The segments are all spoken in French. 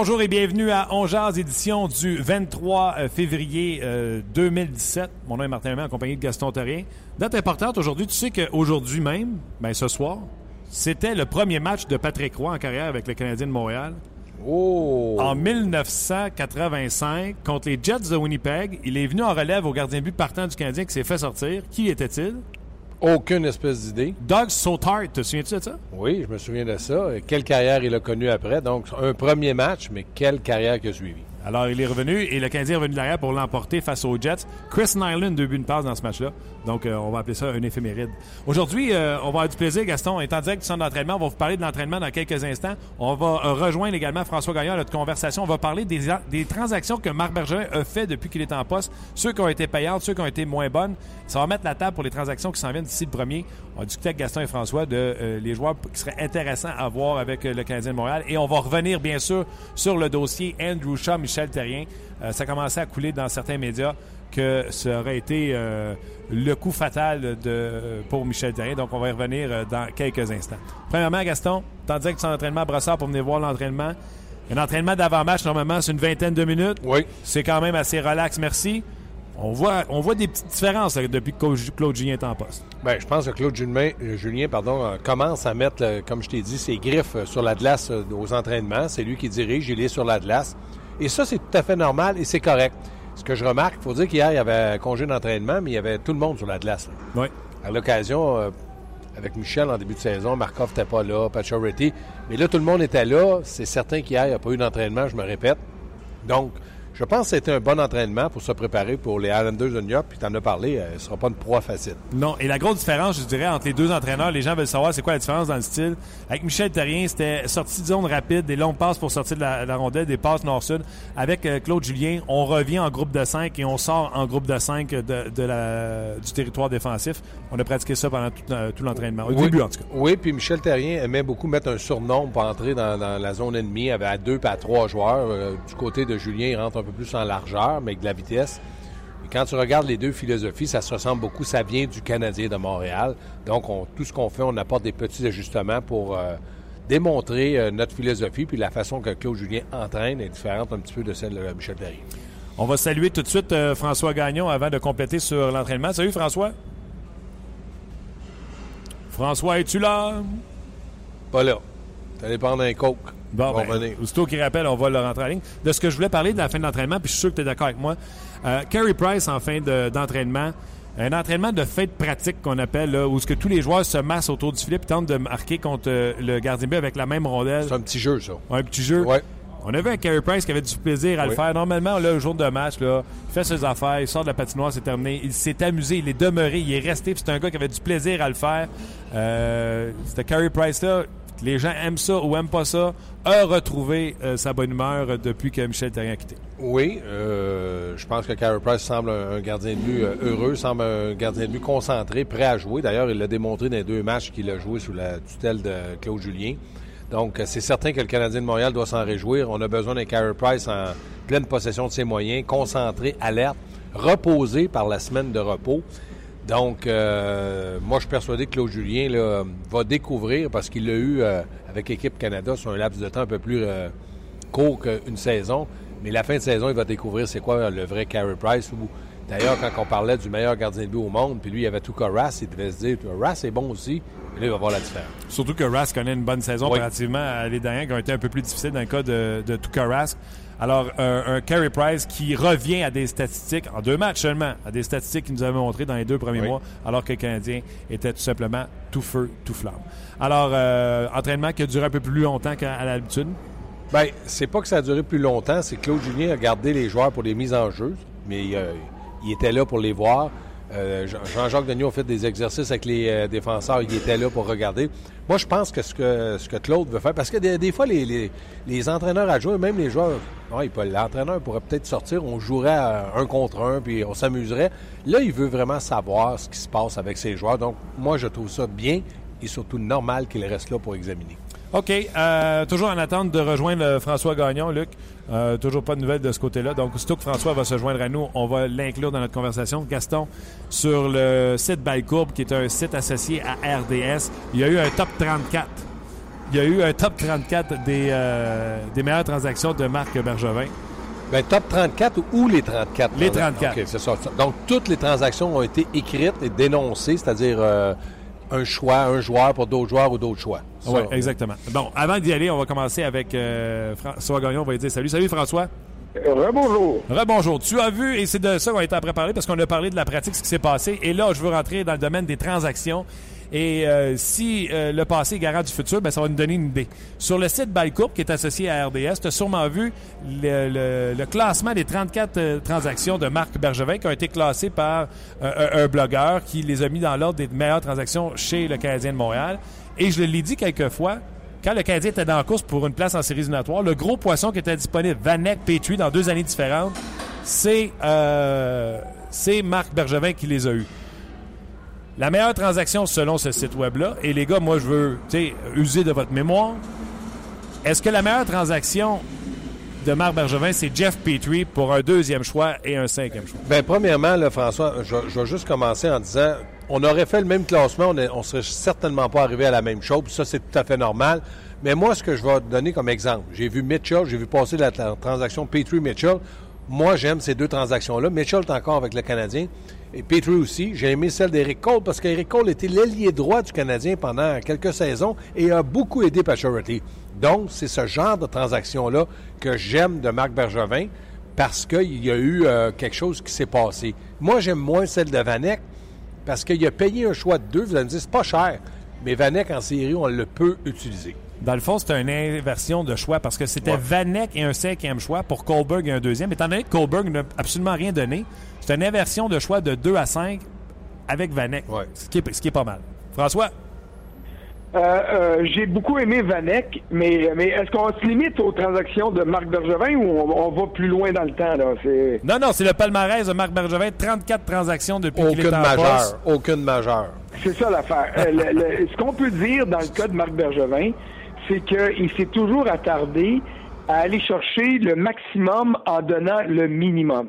Bonjour et bienvenue à Ongears, édition du 23 euh, février 2017. Euh, Mon nom est Martin Lemay, en compagnie de Gaston Terrien. Date importante aujourd'hui, tu sais qu'aujourd'hui même, ben ce soir, c'était le premier match de Patrick Roy en carrière avec le Canadien de Montréal. Oh! En 1985, contre les Jets de Winnipeg, il est venu en relève au gardien but partant du Canadien qui s'est fait sortir. Qui était-il? Aucune espèce d'idée. Doug Sautard, te souviens-tu de ça? Oui, je me souviens de ça. Quelle carrière il a connue après? Donc, un premier match, mais quelle carrière qui a suivi. Alors, il est revenu et le Canadien est revenu derrière pour l'emporter face aux Jets. Chris Nyland, deux buts, une passe dans ce match-là. Donc, euh, on va appeler ça un éphéméride. Aujourd'hui, euh, on va avoir du plaisir, Gaston. Étant direct du centre d'entraînement, on va vous parler de l'entraînement dans quelques instants. On va euh, rejoindre également François Gagnon à notre conversation. On va parler des, des transactions que Marc Bergerin a fait depuis qu'il est en poste. Ceux qui ont été payantes, ceux qui ont été moins bonnes. Ça va mettre la table pour les transactions qui s'en viennent d'ici le premier. On va discuter avec Gaston et François de les joueurs qui seraient intéressants à voir avec le Canadien de Montréal. Et on va revenir, bien sûr, sur le dossier Andrew Shaw, Michel Terrien. Ça commençait à couler dans certains médias que ça aurait été euh, le coup fatal de, pour Michel Terrien. Donc, on va y revenir euh, dans quelques instants. Premièrement, Gaston, t'en disais que tu es en entraînement à Brossard pour venir voir l'entraînement. Un entraînement d'avant-match, normalement, c'est une vingtaine de minutes. Oui. C'est quand même assez relax, merci. On voit, on voit des petites différences depuis que Claude Julien est en poste. Bien, je pense que Claude Julien, Julien pardon, commence à mettre, comme je t'ai dit, ses griffes sur la glace aux entraînements. C'est lui qui dirige, il est sur la glace. Et ça, c'est tout à fait normal et c'est correct. Ce que je remarque, il faut dire qu'hier, il y avait un congé d'entraînement, mais il y avait tout le monde sur la glace. Oui. À l'occasion, euh, avec Michel en début de saison, Markov n'était pas là, Pacioretty. Mais là, tout le monde était là. C'est certain qu'hier, il n'y a pas eu d'entraînement, je me répète. Donc, je pense que c'était un bon entraînement pour se préparer pour les Islanders de New York. Puis tu en as parlé, euh, ce ne sera pas une proie facile. Non, et la grosse différence, je dirais, entre les deux entraîneurs, les gens veulent savoir c'est quoi la différence dans le style. Avec Michel Terrien, c'était sortie de zone rapide, des longues passes pour sortir de la, rondelle, des passes nord-sud. Avec euh, Claude Julien, on revient en groupe de 5 et on sort en groupe de 5 de, la, du territoire défensif. On a pratiqué ça pendant tout, euh, l'entraînement, au début en tout cas. Oui, puis Michel Terrien aimait beaucoup mettre un surnom pour entrer dans, la zone ennemie avec à deux pas à trois joueurs. du côté de Julien, il rentre un peu plus en largeur mais avec de la vitesse. Et quand tu regardes les deux philosophies, ça se ressemble beaucoup. Ça vient du Canadien de Montréal. Donc, tout ce qu'on fait, on apporte des petits ajustements pour euh, démontrer euh, notre philosophie. Puis la façon que Claude Julien entraîne est différente un petit peu de celle de Michel Derry. On va saluer tout de suite euh, François Gagnon avant de compléter sur l'entraînement. Salut François. François, es-tu là? Pas là. Ça dépend d'un coke. Bon, ben, aussitôt qu'il rappelle, on va le rentrer en ligne. De ce que je voulais parler de la fin de l'entraînement, puis je suis sûr que tu es d'accord avec moi. Euh, Carey Price, en fin d'entraînement, un entraînement de fête pratique qu'on appelle, là, où ce que tous les joueurs se massent autour du filet et tentent de marquer contre euh, le gardien B avec la même rondelle. C'est un petit jeu, ça. Un petit jeu. Ouais. On avait un Carey Price qui avait du plaisir à le faire. Normalement, là, le jour de match, là, il fait ses affaires, il sort de la patinoire, c'est terminé. Il s'est amusé, il est demeuré, il est resté. C'est un gars qui avait du plaisir à le faire. Euh, C'était Carey Price-là les gens aiment ça ou aiment pas ça, a retrouvé euh, sa bonne humeur depuis que Michel Terrien a quitté. Oui, euh, je pense que Carey Price semble un gardien de but euh, heureux, semble un gardien de but concentré, prêt à jouer. D'ailleurs, il l'a démontré dans les deux matchs qu'il a joué sous la tutelle de Claude Julien. Donc, c'est certain que le Canadien de Montréal doit s'en réjouir. On a besoin d'un Carey Price en pleine possession de ses moyens, concentré, alerte, reposé par la semaine de repos. Donc, euh, moi, je suis persuadé que Claude Julien là, va découvrir, parce qu'il l'a eu euh, avec l'équipe Canada sur un laps de temps un peu plus euh, court qu'une saison. Mais la fin de saison, il va découvrir c'est quoi le vrai Carey Price. D'ailleurs, quand on parlait du meilleur gardien de but au monde, puis lui, il y avait tout Rass, il devait se dire Rass est bon aussi. Mais là, il va voir la différence. Surtout que Rass connaît une bonne saison relativement à les dernières qui ont été un peu plus difficiles dans le cas de, de Tuka Rask. Alors, un, Carey Price qui revient à des statistiques, en deux matchs seulement, à des statistiques qu'il nous avait montrées dans les deux premiers mois, alors que le Canadien était tout simplement tout feu, tout flamme. Alors, euh, entraînement qui a duré un peu plus longtemps qu'à l'habitude? Bien, c'est pas que ça a duré plus longtemps, c'est que Claude Julien a gardé les joueurs pour les mises en jeu, mais il il était là pour les voir. Euh, Jean-Jacques Denis a fait des exercices avec les euh, défenseurs. Il était là pour regarder. Moi, je pense que ce que, Claude veut faire, parce que des, fois, les, les, les, entraîneurs adjoints, même les joueurs, l'entraîneur pourrait peut-être sortir, on jouerait un contre un, puis on s'amuserait. Là, il veut vraiment savoir ce qui se passe avec ses joueurs. Donc, moi, je trouve ça bien et surtout normal qu'il reste là pour examiner. OK. Euh, toujours en attente de rejoindre euh, François Gagnon, Luc. Euh, toujours pas de nouvelles de ce côté-là. Donc, aussitôt que François va se joindre à nous, on va l'inclure dans notre conversation. Gaston, sur le site Bycourbe, qui est un site associé à RDS, il y a eu un top 34. Il y a eu un top 34 des, des meilleures transactions de Marc Bergevin. Bien, top 34 ou les 34? Les 34. OK, c'est ça. Donc, toutes les transactions ont été écrites et dénoncées, c'est-à-dire un choix, un joueur pour d'autres joueurs ou d'autres choix. Oui, exactement. Bon, avant d'y aller, on va commencer avec euh, François Gagnon. On va lui dire salut. Salut, François. Rebonjour. Rebonjour. Tu as vu, et c'est de ça qu'on est à préparer parce qu'on a parlé de la pratique, ce qui s'est passé. Et là, je veux rentrer dans le domaine des transactions. Et euh, si euh, le passé est garant du futur, ben, ça va nous donner une idée. Sur le site Bycoop, qui est associé à RDS, tu as sûrement vu le, classement des 34 euh, transactions de Marc Bergevin qui ont été classées par un, blogueur qui les a mis dans l'ordre des meilleures transactions chez le Canadien de Montréal. Et je l'ai dit quelques fois, quand le Canadien était dans la course pour une place en séries éliminatoires, le gros poisson qui était disponible, Vanek, Petrie, dans deux années différentes, c'est c'est Marc Bergevin qui les a eus. La meilleure transaction selon ce site web-là, et les gars, moi, je veux user de votre mémoire. Est-ce que la meilleure transaction de Marc Bergevin, c'est Jeff Petrie pour un deuxième choix et un cinquième choix? Bien, premièrement, François, je, vais juste commencer en disant on aurait fait le même classement, on ne serait certainement pas arrivé à la même chose, ça, c'est tout à fait normal. Mais moi, ce que je vais donner comme exemple, j'ai vu Mitchell, j'ai vu passer la, transaction Petrie-Mitchell. Moi, j'aime ces deux transactions-là. Mitchell est encore avec le Canadien et Petrie aussi. J'ai aimé celle d'Eric Cole parce qu'Eric Cole était l'ailier droit du Canadien pendant quelques saisons et a beaucoup aidé Pacioretty. Donc, c'est ce genre de transaction-là que j'aime de Marc Bergevin parce qu'il y a eu euh, quelque chose qui s'est passé. Moi, j'aime moins celle de Vanek parce qu'il a payé un choix de deux. Vous allez me dire, c'est pas cher. Mais Vanek, en série, on le peut utiliser. Dans le fond, c'était une inversion de choix parce que c'était Vanek et un cinquième choix pour Kohlberg et un deuxième. Étant donné que Kohlberg n'a absolument rien donné, c'est une inversion de choix de 2 à 5 avec Vanek, ce, qui est, ce qui est pas mal. François? Euh, euh, j'ai beaucoup aimé Vanek, mais, mais est-ce qu'on se limite aux transactions de Marc Bergevin ou on, va plus loin dans le temps? Là? Non, non, c'est le palmarès de Marc Bergevin. 34 transactions depuis qu'il est en majeure, Aucune majeure. C'est ça l'affaire. Euh, ce qu'on peut dire dans le cas de Marc Bergevin, c'est qu'il s'est toujours attardé à aller chercher le maximum en donnant le minimum.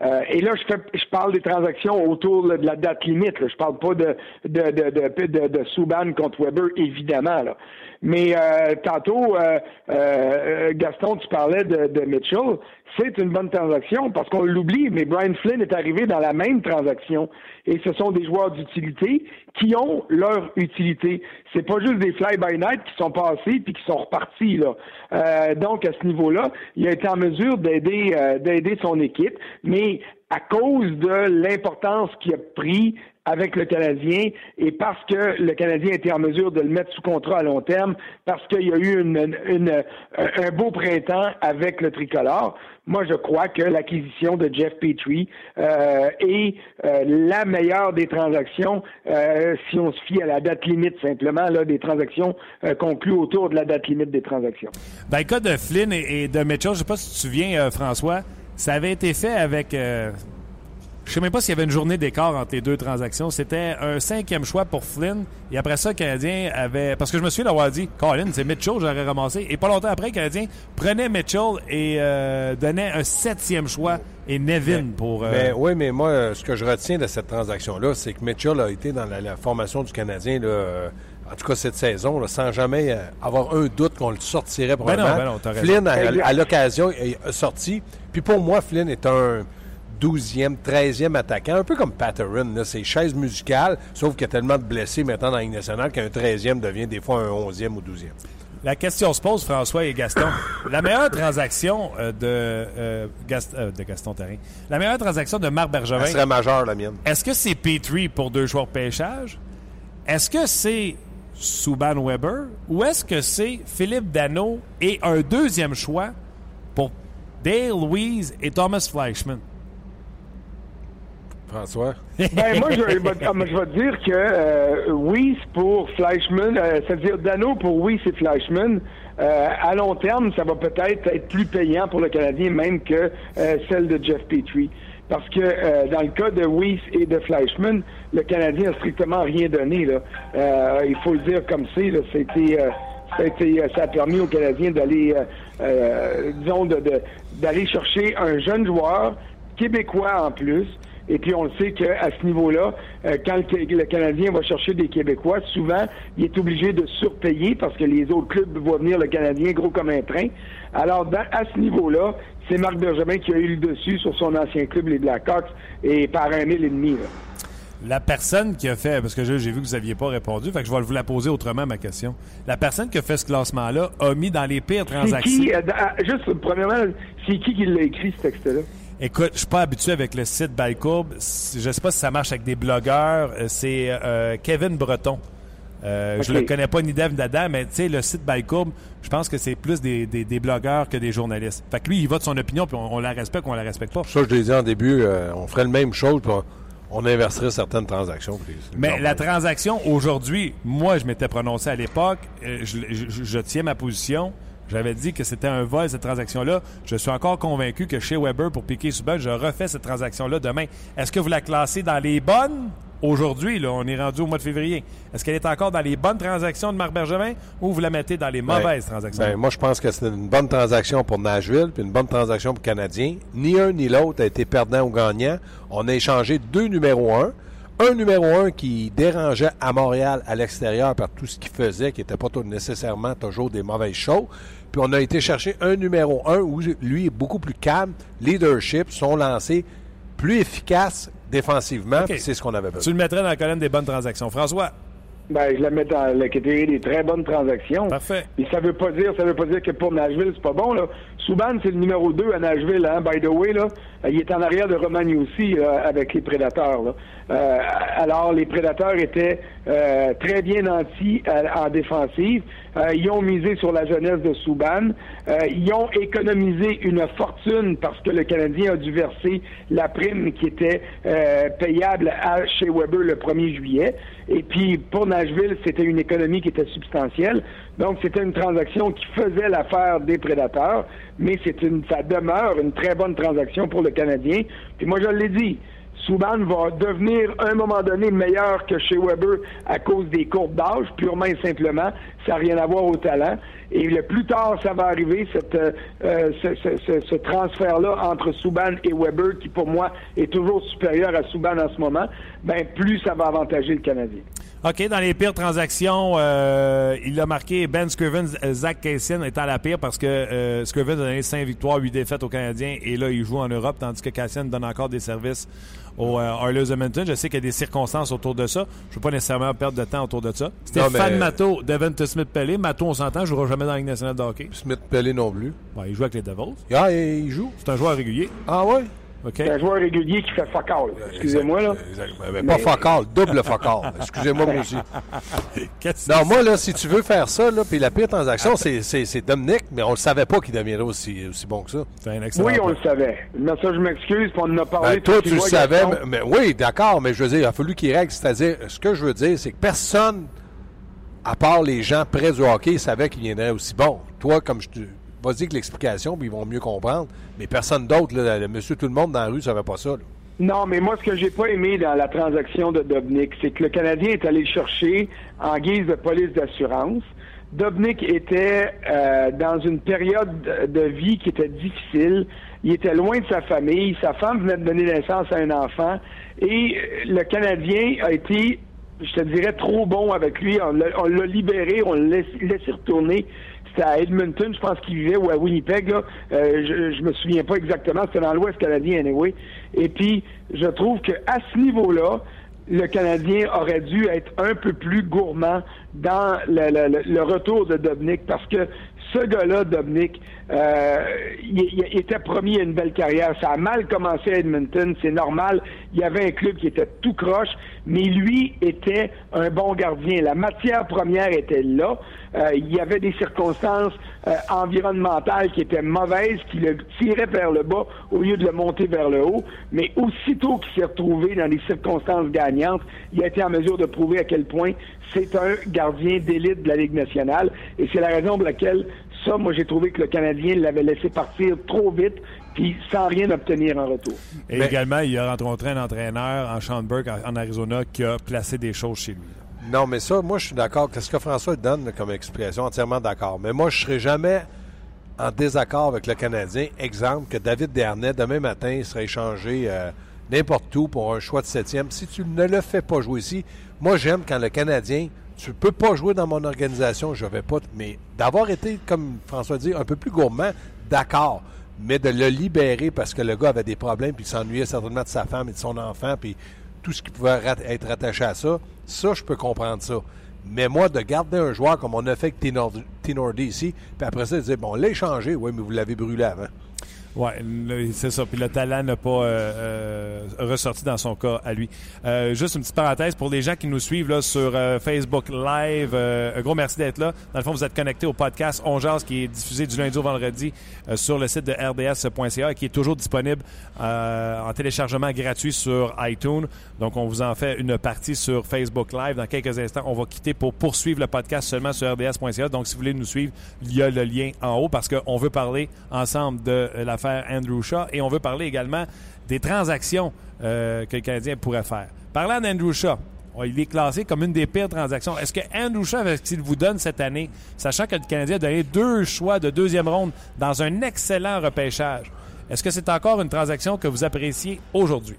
Euh, et là, je, fais, je parle des transactions autour de la date limite. Là. Je parle pas de, de, de, de, de, Subban contre Weber, évidemment. Là. Mais euh, tantôt, euh, euh, Gaston, tu parlais de, de Mitchell. C'est une bonne transaction parce qu'on l'oublie, mais Brian Flynn est arrivé dans la même transaction. Et ce sont des joueurs d'utilité qui ont leur utilité. C'est pas juste des fly-by-night qui sont passés puis qui sont repartis. Là. Euh, donc, à ce niveau-là, il a été en mesure d'aider d'aider son équipe, mais à cause de l'importance qu'il a pris avec le Canadien et parce que le Canadien était en mesure de le mettre sous contrat à long terme, parce qu'il y a eu une, un beau printemps avec le tricolore. Moi, je crois que l'acquisition de Jeff Petrie euh, est euh, la meilleure des transactions, euh, si on se fie à la date limite simplement, là, des transactions conclues autour de la date limite des transactions. Dans le cas de Flynn et, de Mitchell, je ne sais pas si tu te souviens, François, ça avait été fait avec je sais même pas s'il y avait une journée d'écart entre les deux transactions. C'était un cinquième choix pour Flynn. Et après ça, le Canadien avait. Parce que je me suis d'avoir dit, Colin, c'est Mitchell, j'aurais ramassé. Et pas longtemps après, le Canadien prenait Mitchell et euh, donnait un septième choix et Nevin pour. Euh, oui, mais moi, ce que je retiens de cette transaction-là, c'est que Mitchell a été dans la, formation du Canadien, là, euh, en tout cas cette saison, sans jamais avoir un doute qu'on le sortirait pour ben non, ben non, Flynn, à l'occasion, est sorti. Puis pour moi, Flynn est un 12e, 13e attaquant, un peu comme Patterson, c'est chaise musicale, sauf qu'il y a tellement de blessés maintenant dans la nationale qu'un 13e devient des fois un 11e ou 12e. La question se pose, François et Gaston. la meilleure transaction euh, de, euh, euh, de Gaston Terrain, la meilleure transaction de Marc Bergevin. Elle serait majeure, la mienne. Est-ce que c'est Petrie pour deux joueurs de pêchage? Est-ce que c'est Subban Weber? Ou est-ce que c'est Philippe Dano et un deuxième choix pour Dale Louise et Thomas Fleischman? François? ben, moi, je, je vais dire que euh, oui, pour Fleischmann, euh, c'est-à-dire Dano pour oui, c'est Fleischmann. Euh, à long terme, ça va peut-être être plus payant pour le Canadien même que celle de Jeff Petrie. Parce que dans le cas de Weiss et de Fleischmann, le Canadien n'a strictement rien donné. Il faut le dire comme c'est. C'était, ça a permis aux Canadiens d'aller, disons, d'aller chercher un jeune joueur québécois en plus, et puis on le sait qu'à ce niveau-là, euh, quand le, Canadien va chercher des Québécois, souvent, il est obligé de surpayer parce que les autres clubs voient venir le Canadien gros comme un train. Alors, à ce niveau-là, c'est Marc Bergevin qui a eu le dessus sur son ancien club, les Blackhawks, et par un mille et demi. La personne qui a fait, parce que j'ai vu que vous n'aviez pas répondu, fait que je vais vous la poser autrement, ma question. La personne qui a fait ce classement-là a mis dans les pires transactions. Qui, euh, juste, premièrement, c'est qui qui l'a écrit, ce texte-là? Écoute, je suis pas habitué avec le site Balcourbe. Je sais pas si ça marche avec des blogueurs. Euh, c'est euh, Kevin Breton. Euh, Je le connais pas ni Dave Dada, mais tu sais, le site Balcourbe, je pense que c'est plus des, des, blogueurs que des journalistes. Fait que lui, il va de son opinion, puis on, la respecte ou on la respecte pas. Ça, je l'ai dit en début, euh, on ferait le même chose, puis on, inverserait certaines transactions. Mais la transaction, aujourd'hui, moi, je m'étais prononcé à l'époque, je, je tiens ma position. J'avais dit que c'était un vol, cette transaction-là. Je suis encore convaincu que chez Weber, pour piquer Subban, je refais cette transaction-là demain. Est-ce que vous la classez dans les bonnes? Aujourd'hui? Là, on est rendu au mois de février. Est-ce qu'elle est encore dans les bonnes transactions de Marc Bergevin ou vous la mettez dans les ben, mauvaises transactions? Ben, moi, je pense que c'est une bonne transaction pour Nashville puis une bonne transaction pour Canadien. Ni un ni l'autre a été perdant ou gagnant. On a échangé deux numéros un un numéro un qui dérangeait à Montréal à l'extérieur par tout ce qu'il faisait, qui n'était pas nécessairement toujours des mauvaises choses. Puis on a été chercher un numéro un où lui est beaucoup plus calme, leadership, sont lancés plus efficaces défensivement. C'est ce qu'on avait besoin. Tu le mettrais dans la colonne des bonnes transactions. François? Ben, je la mets dans la catégorie des très bonnes transactions. Parfait. Et ça veut pas dire, ça veut pas dire que pour Nashville, c'est pas bon, là. Souban, c'est le numéro 2 à Nashville, hein, by the way, là. Il est en arrière de Romagny aussi, avec les prédateurs, là. Euh, alors, les prédateurs étaient euh, très bien nantis euh, en défensive. ils ont misé sur la jeunesse de Souban. ils ont économisé une fortune parce que le Canadien a dû verser la prime qui était payable à chez Weber le 1er juillet. Et puis, pour Nashville, c'était une économie qui était substantielle. Donc, c'était une transaction qui faisait l'affaire des prédateurs, mais c'est une, ça demeure une très bonne transaction pour le Canadien. Puis moi, je l'ai dit, Souban va devenir à un moment donné meilleur que chez Weber à cause des courbes d'âge, purement et simplement. Ça n'a rien à voir au talent. Et le plus tard ça va arriver, cette, euh, ce, transfert-là entre Souban et Weber, qui pour moi est toujours supérieur à Souban en ce moment, ben plus ça va avantager le Canadien. OK, dans les pires transactions, euh, il a marqué Ben Scrivens, Zach Kaysen étant la pire parce que euh, Scrivens a donné 5 victoires, 8 défaites aux Canadiens et là, il joue en Europe, tandis que Kaysen donne encore des services aux euh, Oilers Edmonton. Je sais qu'il y a des circonstances autour de ça. Je ne veux pas nécessairement perdre de temps autour de ça. Stéphane mais... Matteau, Devin Smith-Pelé. Matteau, on s'entend, ne jouera jamais dans la Ligue nationale de hockey. Smith-Pelé non plus. il joue avec les Devils. Ah, il joue. C'est un joueur régulier. Ah ouais? C'est un joueur régulier qui fait focal. Excusez-moi, là. Mais, pas focal, double focal. Excusez-moi, moi aussi. non, moi, là, si tu veux faire ça, là, puis la pire transaction, c'est Dominique, mais on ne le savait pas qu'il deviendrait aussi, aussi bon que ça. oui, on le savait. Mais ça, je m'excuse, on en a parlé. Ben, toi, tu le savais, mais, oui, d'accord, mais je veux dire, il a fallu qu'il règle. C'est-à-dire, ce que je veux dire, c'est que personne, à part les gens près du hockey, savait qu'il viendrait aussi bon. Toi, comme je te vas-y que l'explication, puis ils vont mieux comprendre. Mais personne d'autre, le monsieur tout le monde dans la rue ne savait pas ça. Non, mais moi, ce que j'ai pas aimé dans la transaction de Dobnik, c'est que le Canadien est allé chercher en guise de police d'assurance. Dobnik était euh, dans une période de vie qui était difficile. Il était loin de sa famille. Sa femme venait de donner naissance à un enfant. Et le Canadien a été, je te dirais, trop bon avec lui. On l'a libéré, on l'a laissé retourner c'était à Edmonton, je pense qu'il vivait, ou à Winnipeg, là. Euh, je, je me souviens pas exactement, c'était dans l'Ouest canadien, anyway. Et puis, je trouve qu'à ce niveau-là, le Canadien aurait dû être un peu plus gourmand dans le, retour de Dobnik parce que ce gars-là, Dominique, euh, il, était promis une belle carrière. Ça a mal commencé à Edmonton, c'est normal. Il y avait un club qui était tout croche, mais lui était un bon gardien. La matière première était là. Euh, il y avait des circonstances euh, environnementales qui étaient mauvaises, qui le tiraient vers le bas au lieu de le monter vers le haut. Mais aussitôt qu'il s'est retrouvé dans des circonstances gagnantes, il a été en mesure de prouver à quel point c'est un gardien d'élite de la Ligue nationale. Et c'est la raison pour laquelle ça, moi, j'ai trouvé que le Canadien l'avait laissé partir trop vite, puis sans rien obtenir en retour. Et également, il a rencontré un entraîneur en Schaumburg, en Arizona, qui a placé des choses chez lui. Non, mais ça, moi, je suis d'accord. Qu'est-ce que François donne comme expression? Entièrement d'accord. Mais moi, je ne serais jamais en désaccord avec le Canadien. Exemple, que David Dernay, demain matin, serait échangé euh, n'importe où pour un choix de septième. Si tu ne le fais pas jouer ici, moi, j'aime quand le Canadien, tu peux pas jouer dans mon organisation, je vais pas. Mais d'avoir été, comme François dit, un peu plus gourmand, d'accord. Mais de le libérer parce que le gars avait des problèmes, puis il s'ennuyait certainement de sa femme et de son enfant, puis tout ce qui pouvait être attaché à ça, ça, je peux comprendre ça. Mais moi, de garder un joueur comme on a fait avec Tinordi ici, puis après ça, de dire, bon, l'échanger, oui, mais vous l'avez brûlé avant. Oui, c'est ça. Puis le talent n'a pas euh, euh, ressorti dans son cas à lui. Euh, juste une petite parenthèse pour les gens qui nous suivent là, sur Facebook Live. un gros merci d'être là. Dans le fond, vous êtes connectés au podcast On qui est diffusé du lundi au vendredi sur le site de rds.ca et qui est toujours disponible en téléchargement gratuit sur iTunes. Donc, on vous en fait une partie sur Facebook Live. Dans quelques instants, on va quitter pour poursuivre le podcast seulement sur rds.ca. Donc, si vous voulez nous suivre, il y a le lien en haut parce qu'on veut parler ensemble de la Andrew Shaw et on veut parler également des transactions euh, que le Canadien pourrait faire. Parlant d'Andrew Shaw, il est classé comme une des pires transactions. Est-ce que Andrew Shaw, avec ce qu'il vous donne cette année, sachant que le Canadien a donné deux choix de deuxième ronde dans un excellent repêchage, est-ce que c'est encore une transaction que vous appréciez aujourd'hui?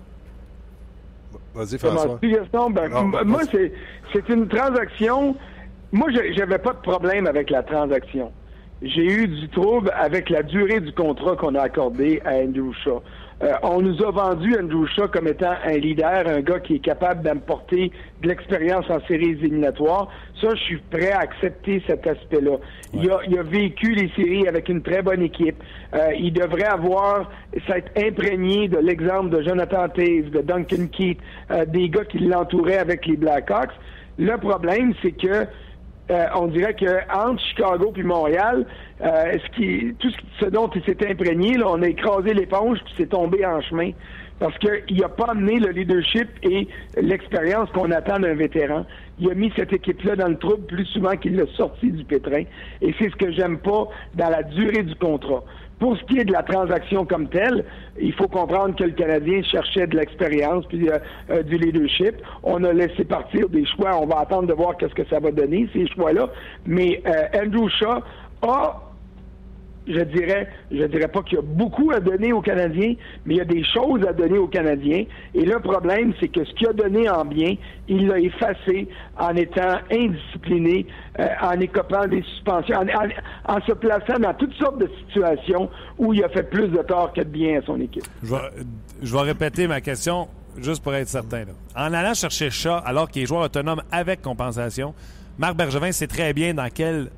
Vas-y, François. Ben, moi, c'est une transaction. Moi, j'avais pas de problème avec la transaction j'ai eu du trouble avec la durée du contrat qu'on a accordé à Andrew Shaw. Euh, on nous a vendu Andrew Shaw comme étant un leader, un gars qui est capable d'apporter de l'expérience en séries éliminatoires. Ça, je suis prêt à accepter cet aspect-là. Il, a, il, a, vécu les séries avec une très bonne équipe. Euh, il devrait avoir s'être imprégné de l'exemple de Jonathan Taves, de Duncan Keith, euh, des gars qui l'entouraient avec les Blackhawks. Le problème, c'est que euh, on dirait que entre Chicago puis Montréal, euh, tout ce, dont il s'est imprégné, là, on a écrasé l'éponge puis c'est tombé en chemin parce qu'il n'a pas amené le leadership et l'expérience qu'on attend d'un vétéran. Il a mis cette équipe-là dans le trouble plus souvent qu'il l'a sorti du pétrin. Et c'est ce que j'aime pas dans la durée du contrat. Pour ce qui est de la transaction comme telle, il faut comprendre que le Canadien cherchait de l'expérience puis euh, euh, du leadership. On a laissé partir des choix. On va attendre de voir qu'est-ce que ça va donner ces choix-là. Mais euh, Andrew Shaw a je dirais, je dirais pas qu'il y a beaucoup à donner aux Canadiens, mais il y a des choses à donner aux Canadiens. Et le problème, c'est que ce qu'il a donné en bien, il l'a effacé en étant indiscipliné, euh, en écopant des suspensions, en, se plaçant dans toutes sortes de situations où il a fait plus de tort que de bien à son équipe. Je vais, répéter ma question juste pour être certain. En allant chercher Chat, alors qu'il est joueur autonome avec compensation, Marc Bergevin sait très bien dans quel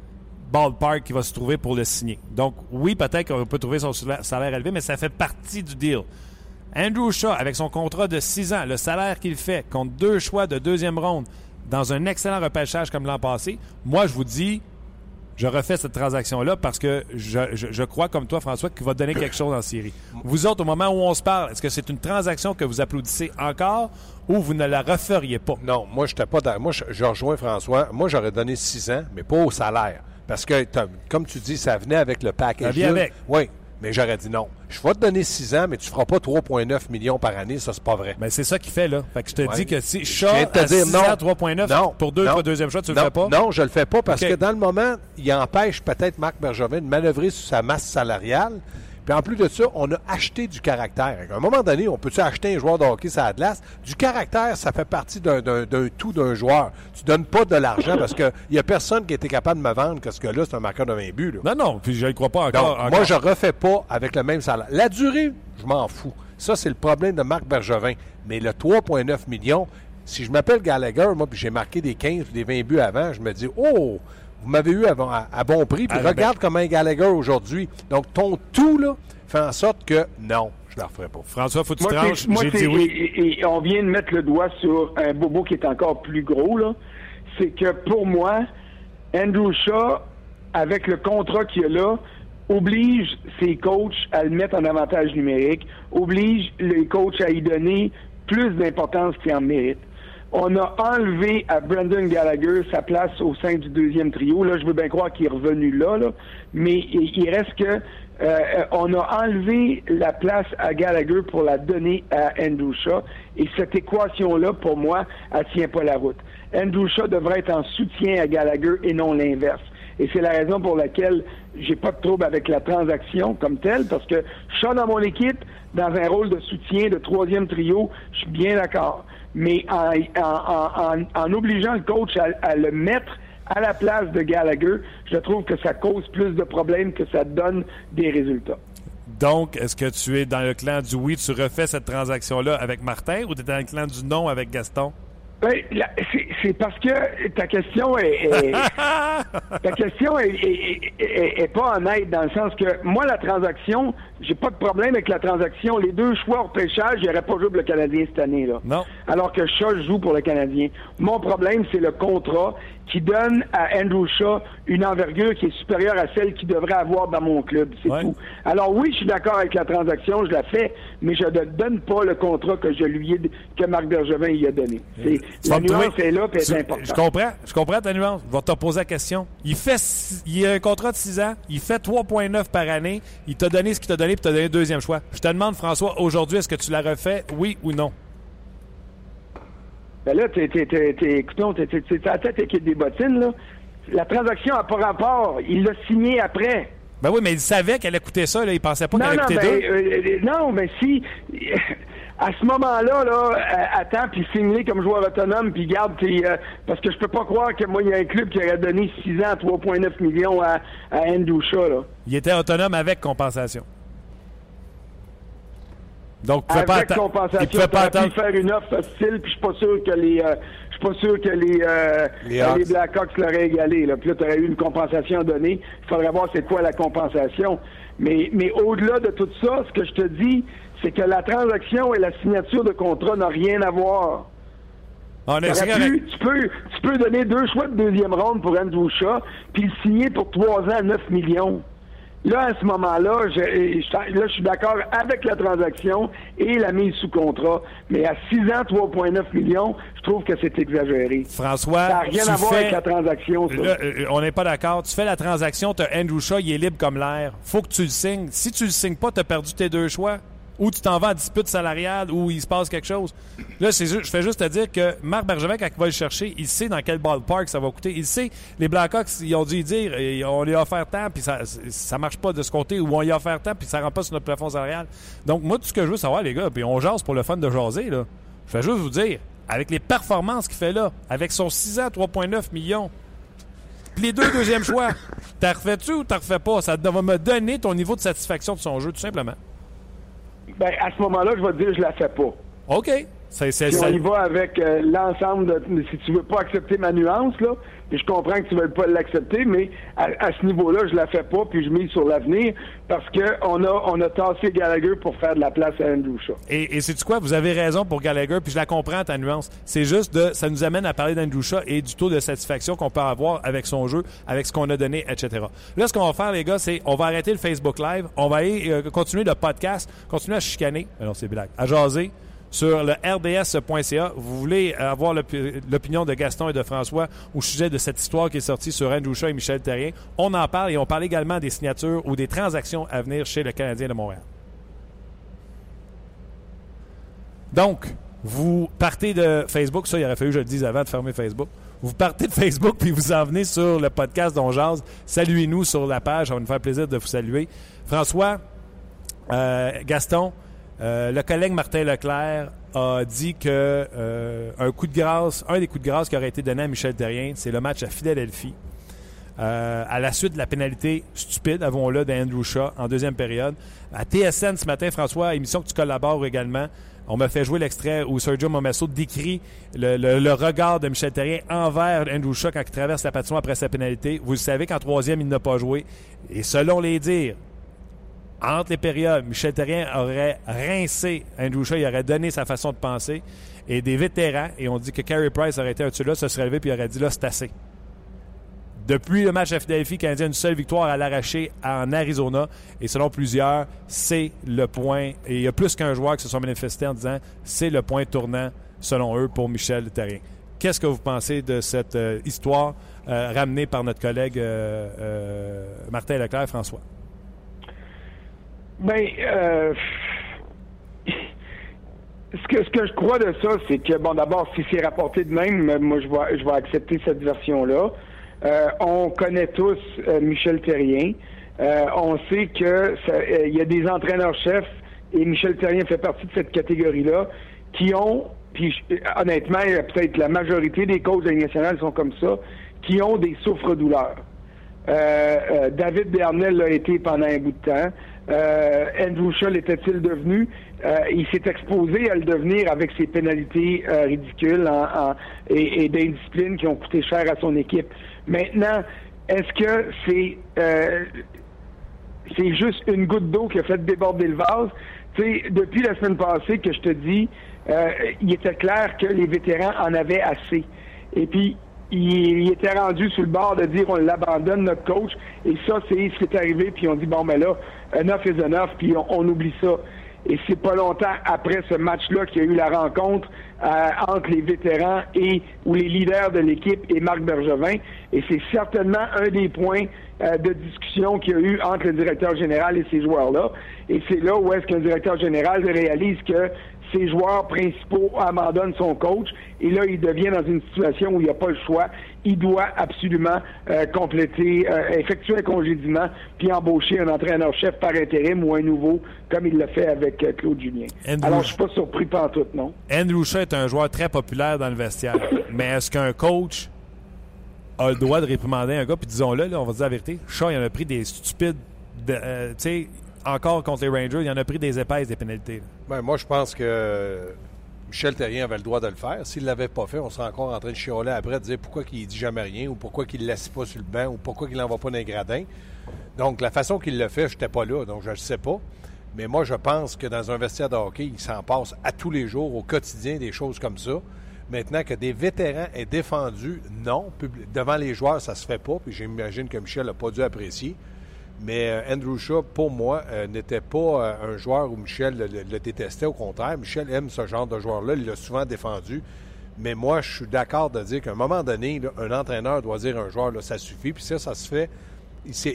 ballpark qui va se trouver pour le signer. Donc, oui, peut-être qu'on peut trouver son salaire élevé, mais ça fait partie du deal. Andrew Shaw, avec son contrat de 6 ans, le salaire qu'il fait contre deux choix de deuxième ronde dans un excellent repêchage comme l'an passé, moi, je vous dis, je refais cette transaction-là parce que je, crois, comme toi, François, qu'il va donner quelque chose en Syrie. Vous autres, au moment où on se parle, est-ce que c'est une transaction que vous applaudissez encore ou vous ne la referiez pas? Non, moi, je pas. Moi, je, rejoins François. Moi, j'aurais donné 6 ans, mais pas au salaire. Parce que, comme tu dis, ça venait avec le package. Ça avec. Oui. Mais j'aurais dit non. Je vais te donner 6 ans, mais tu ne feras pas 3,9 millions par année. Ça, c'est pas vrai. Mais c'est ça qu'il fait, là. Fait que je te dis que si Shaw à 3,9 pour deux, non, deuxième choix, tu le fais pas? Non, je le fais pas parce que dans le moment, il empêche peut-être Marc Bergevin de manœuvrer sur sa masse salariale. Puis en plus de ça, on a acheté du caractère. À un moment donné, on peut-tu acheter un joueur de hockey sur la glace? Du caractère, ça fait partie d'un tout d'un joueur. Tu donnes pas de l'argent parce qu'il n'y a personne qui été capable de me vendre que ce que là, c'est un marqueur de 20 buts. Non, non, puis je ne crois pas encore, Moi, je refais pas avec le même salaire. La durée, je m'en fous. Ça, c'est le problème de Marc Bergevin. Mais le 3,9 millions, si je m'appelle Gallagher, moi, puis j'ai marqué des 15 ou des 20 buts avant, je me dis, oh, vous m'avez eu à, bon- à- à bon prix. Puis regarde comment est Gallagher aujourd'hui. Donc, ton tout, là, fait en sorte que non, je ne la referai pas. François, faut que tu Moi, tranches. J'ai dit oui. et on vient de mettre le doigt sur un bobo qui est encore plus gros, là. C'est que pour moi, Andrew Shaw, avec le contrat qu'il a là, oblige ses coachs à le mettre en avantage numérique, oblige les coachs à y donner plus d'importance qu'il en mérite. On a enlevé à Brandon Gallagher sa place au sein du deuxième trio. Là, je veux bien croire qu'il est revenu là, là. mais il reste que euh, on a enlevé la place à Gallagher pour la donner à Andrew. Et cette équation-là, pour moi, elle tient pas la route. Andrew devrait être en soutien à Gallagher et non l'inverse. Et c'est la raison pour laquelle j'ai pas de trouble avec la transaction comme telle, parce que Shaw dans mon équipe, dans un rôle de soutien, de troisième trio, je suis bien d'accord. Mais en, obligeant le coach à le mettre à la place de Gallagher, je trouve que ça cause plus de problèmes que ça donne des résultats. Donc, est-ce que tu es dans le clan du oui, tu refais cette transaction-là avec Martin ou tu es dans le clan du non avec Gaston? Ben, c'est- parce que ta question est, est- ta question est, est- est- est pas honnête dans le sens que moi la transaction, j'ai pas de problème avec la transaction. Les deux choix au pêchage, j'aurais pas joué pour le Canadien cette année là. Non. Alors que Shaw joue pour le Canadien. Mon problème, c'est le contrat qui donne à Andrew Shaw une envergure qui est supérieure à celle qu'il devrait avoir dans mon club. C'est Ouais. tout. Alors oui, je suis d'accord avec la transaction, je la fais, mais je ne donne pas le contrat que je lui ai, que Marc Bergevin y a donné. Tu la vas me nuance trouver- est là, puis est importante. Je comprends. Je comprends ta nuance. Je vais te poser la question. Il fait il a un contrat de 6 ans. Il fait 3,9 par année. Il t'a donné ce qu'il t'a donné puis t'a donné le deuxième choix. Je te demande, François, aujourd'hui, est-ce que tu la refais, oui ou non? Ben là, t'es, t'es, à la tête avec des bottines, là. La transaction n'a pas rapport. Il l'a signé après. Ben oui, mais il savait qu'elle allait coûter ça. Là. Il pensait pas qu'elle allait coûter ben, deux. euh, euh, non, mais si, à ce moment-là, là, euh, attends, puis signe comme joueur autonome, puis garde tes... euh, parce que je peux pas croire que moi, il y a un club qui aurait donné 6 ans, 3,9 millions à, à là. Il était autonome avec compensation. Donc, pas Avec atta- compensation, il pas attendre. faire une offre style, puis je suis pas sûr que les... euh, je suis pas sûr que les, euh, Les les Blackhawks l'auraient égalé. Là. Puis là, tu aurais eu une compensation donnée. Il faudrait voir c'est quoi la compensation. Mais, mais au-delà de tout ça, ce que je te dis, c'est que la transaction et la signature de contrat n'ont rien à voir. On est- correct. pu- tu, peux, tu peux donner deux choix de deuxième ronde pour Andrew Shaw, puis le signer pour trois ans, 9 millions. Là, à ce moment-là, je, je- là, je suis d'accord avec la transaction et la mise sous contrat. Mais à 6 ans, 3,9 millions, je trouve que c'est exagéré. François, Ça n'a rien à voir avec la transaction, ça. Là, euh, on n'est pas d'accord. Tu fais la transaction, tu as Andrew Shaw, il est libre comme l'air. faut que tu le signes. Si tu le signes pas, tu as perdu tes deux choix. Ou tu t'en vas en dispute salariale, ou il se passe quelque chose. Là, c'est ju- je fais juste te dire que Marc Bergevin, quand il va le chercher, il sait dans quel ballpark ça va coûter. Il sait, les Blackhawks, ils ont dû dire, et on lui a offert tant, puis ça, ça marche pas de ce côté, ou on lui a offert tant, puis ça rentre pas sur notre plafond salarial. Donc, moi, tout ce que je veux savoir, les gars, puis on jase pour le fun de jaser, là. Je fais juste vous dire, avec les performances qu'il fait là, avec son 6 ans, 3,9 millions, les deux deuxièmes choix, t'as refais-tu ou t'as refais pas? Ça va me donner ton niveau de satisfaction de son jeu, tout simplement. Ben, à ce moment-là, je vais te dire, je la fais pas. OK. C'est, on ça- y va avec euh, l'ensemble de. Si tu veux pas accepter ma nuance, là, puis je comprends que tu veux pas l'accepter, mais à, ce niveau-là, je la fais pas, puis je mise sur l'avenir, parce que on a, on a tassé Gallagher pour faire de la place à Andrew Shaw. Et, et c'est quoi? Vous avez raison pour Gallagher, puis je la comprends, ta nuance. C'est juste de. Ça nous amène à parler d'Andrew Shaw et du taux de satisfaction qu'on peut avoir avec son jeu, avec ce qu'on a donné, etc. Là, ce qu'on va faire, les gars, c'est on va arrêter le Facebook Live, on va aller euh, continuer le podcast, continuer à chicaner. Non, c'est blague. À jaser sur le rds.ca. Vous voulez avoir l'opi- l'opinion de Gaston et de François au sujet de cette histoire qui est sortie sur Andrew Shaw et Michel Terrien. On en parle et on parle également des signatures ou des transactions à venir chez le Canadien de Montréal. Donc, vous partez de Facebook, ça, il aurait fallu que je le dise avant de fermer Facebook. Vous partez de Facebook puis vous en venez sur le podcast jase. Saluez-nous sur la page, ça va nous faire plaisir de vous saluer. François, euh, Gaston, euh, le collègue Martin Leclerc a dit que euh, un coup de grâce, un des coups de grâce qui aurait été donné à Michel Terrien, c'est le match à Philadelphie. Euh, à la suite de la pénalité stupide, avons-le, d'Andrew Shaw en deuxième période. À TSN ce matin, François, émission que tu collabores également, On m'a fait jouer l'extrait où Sergio Momesso décrit le, regard de Michel Terrien envers Andrew Shaw quand il traverse la patinoire après sa pénalité. Vous le savez qu'en troisième, il n'a pas joué. Et selon les dires, entre les périodes, Michel Terrien aurait rincé Andrew Shaw, il aurait donné sa façon de penser. Et des vétérans, et on dit que Carey Price aurait été un là, se serait levé puis aurait dit là, c'est assez. Depuis le match Philadelphie, Canadien, une seule victoire à l'arracher en Arizona. Et selon plusieurs, c'est le point. Et il y a plus qu'un joueur qui se sont manifestés en disant c'est le point tournant, selon eux, pour Michel Terrien. Qu'est-ce que vous pensez de cette euh, histoire euh, ramenée par notre collègue euh, Martin Leclerc, François? Bien, ce que, ce que je crois de ça, c'est que, bon, d'abord, si c'est rapporté de même, moi, je vais, je vais accepter cette version-là. Euh, on connaît tous euh, Michel Terrien. Euh, on sait que il y a des entraîneurs-chefs et Michel Terrien fait partie de cette catégorie-là qui ont, puis honnêtement, peut-être la majorité des causes nationales sont comme ça, qui ont des souffres-douleurs. David Bernel l'a été pendant un bout de temps. Andrew Shaw l'était-il devenu? il s'est exposé à le devenir avec ses pénalités ridicules et, et d'indiscipline qui ont coûté cher à son équipe. Maintenant, est-ce que c'est euh, c'est juste une goutte d'eau qui a fait déborder le vase? sais, depuis la semaine passée que je te dis, euh, il était clair que les vétérans en avaient assez. Et puis, il, était rendu sur le bord de dire on l'abandonne, notre coach. Et ça, c'est ce qui est arrivé. Puis on dit, bon, mais là, enough is enough, puis on oublie ça. Et c'est pas longtemps après ce match-là qu'il y a eu la rencontre euh, entre les vétérans et ou les leaders de l'équipe et Marc Bergevin. Et c'est certainement un des points euh, de discussion qu'il y a eu entre le directeur général et ces joueurs-là. Et c'est là où est-ce qu'un directeur général réalise que ses joueurs principaux abandonnent son coach et là, il devient dans une situation où il n'y a pas le choix. Il doit absolument euh, compléter, euh, effectuer un congédiement puis embaucher un entraîneur-chef par intérim ou un nouveau, comme il l'a fait avec euh, Claude Julien. Alors, je suis pas surpris par tout, non? Andrew Shaw est un joueur très populaire dans le vestiaire. Mais est-ce qu'un coach a le droit de réprimander un gars? Puis disons-le, on va dire la vérité, Shaw, il en a pris des stupides... tu sais, encore contre les Rangers, il en a pris des épaisses des pénalités. Ben, moi, je pense que Michel Terrien avait le droit de le faire. S'il ne l'avait pas fait, on serait encore en train de chialer après, de dire pourquoi il dit jamais rien, ou pourquoi il ne laisse pas sur le banc, ou pourquoi il n'envoie pas dans les gradins. Donc, la façon qu'il le fait, je n'étais pas là, donc je ne sais pas. Mais moi, je pense que dans un vestiaire de hockey, il s'en passe à tous les jours, au quotidien, des choses comme ça. Maintenant que des vétérans aient défendu, non, devant les joueurs, ça se fait pas, puis j'imagine que Michel n'a pas dû apprécier. Mais euh, Andrew Shaw, pour moi, euh, n'était pas euh, un joueur où Michel le, détestait. Au contraire, Michel aime ce genre de joueur-là. Il l'a souvent défendu. Mais moi, je suis d'accord de dire qu'à un moment donné, un entraîneur doit dire à un joueur, ça suffit. Puis ça, ça se fait.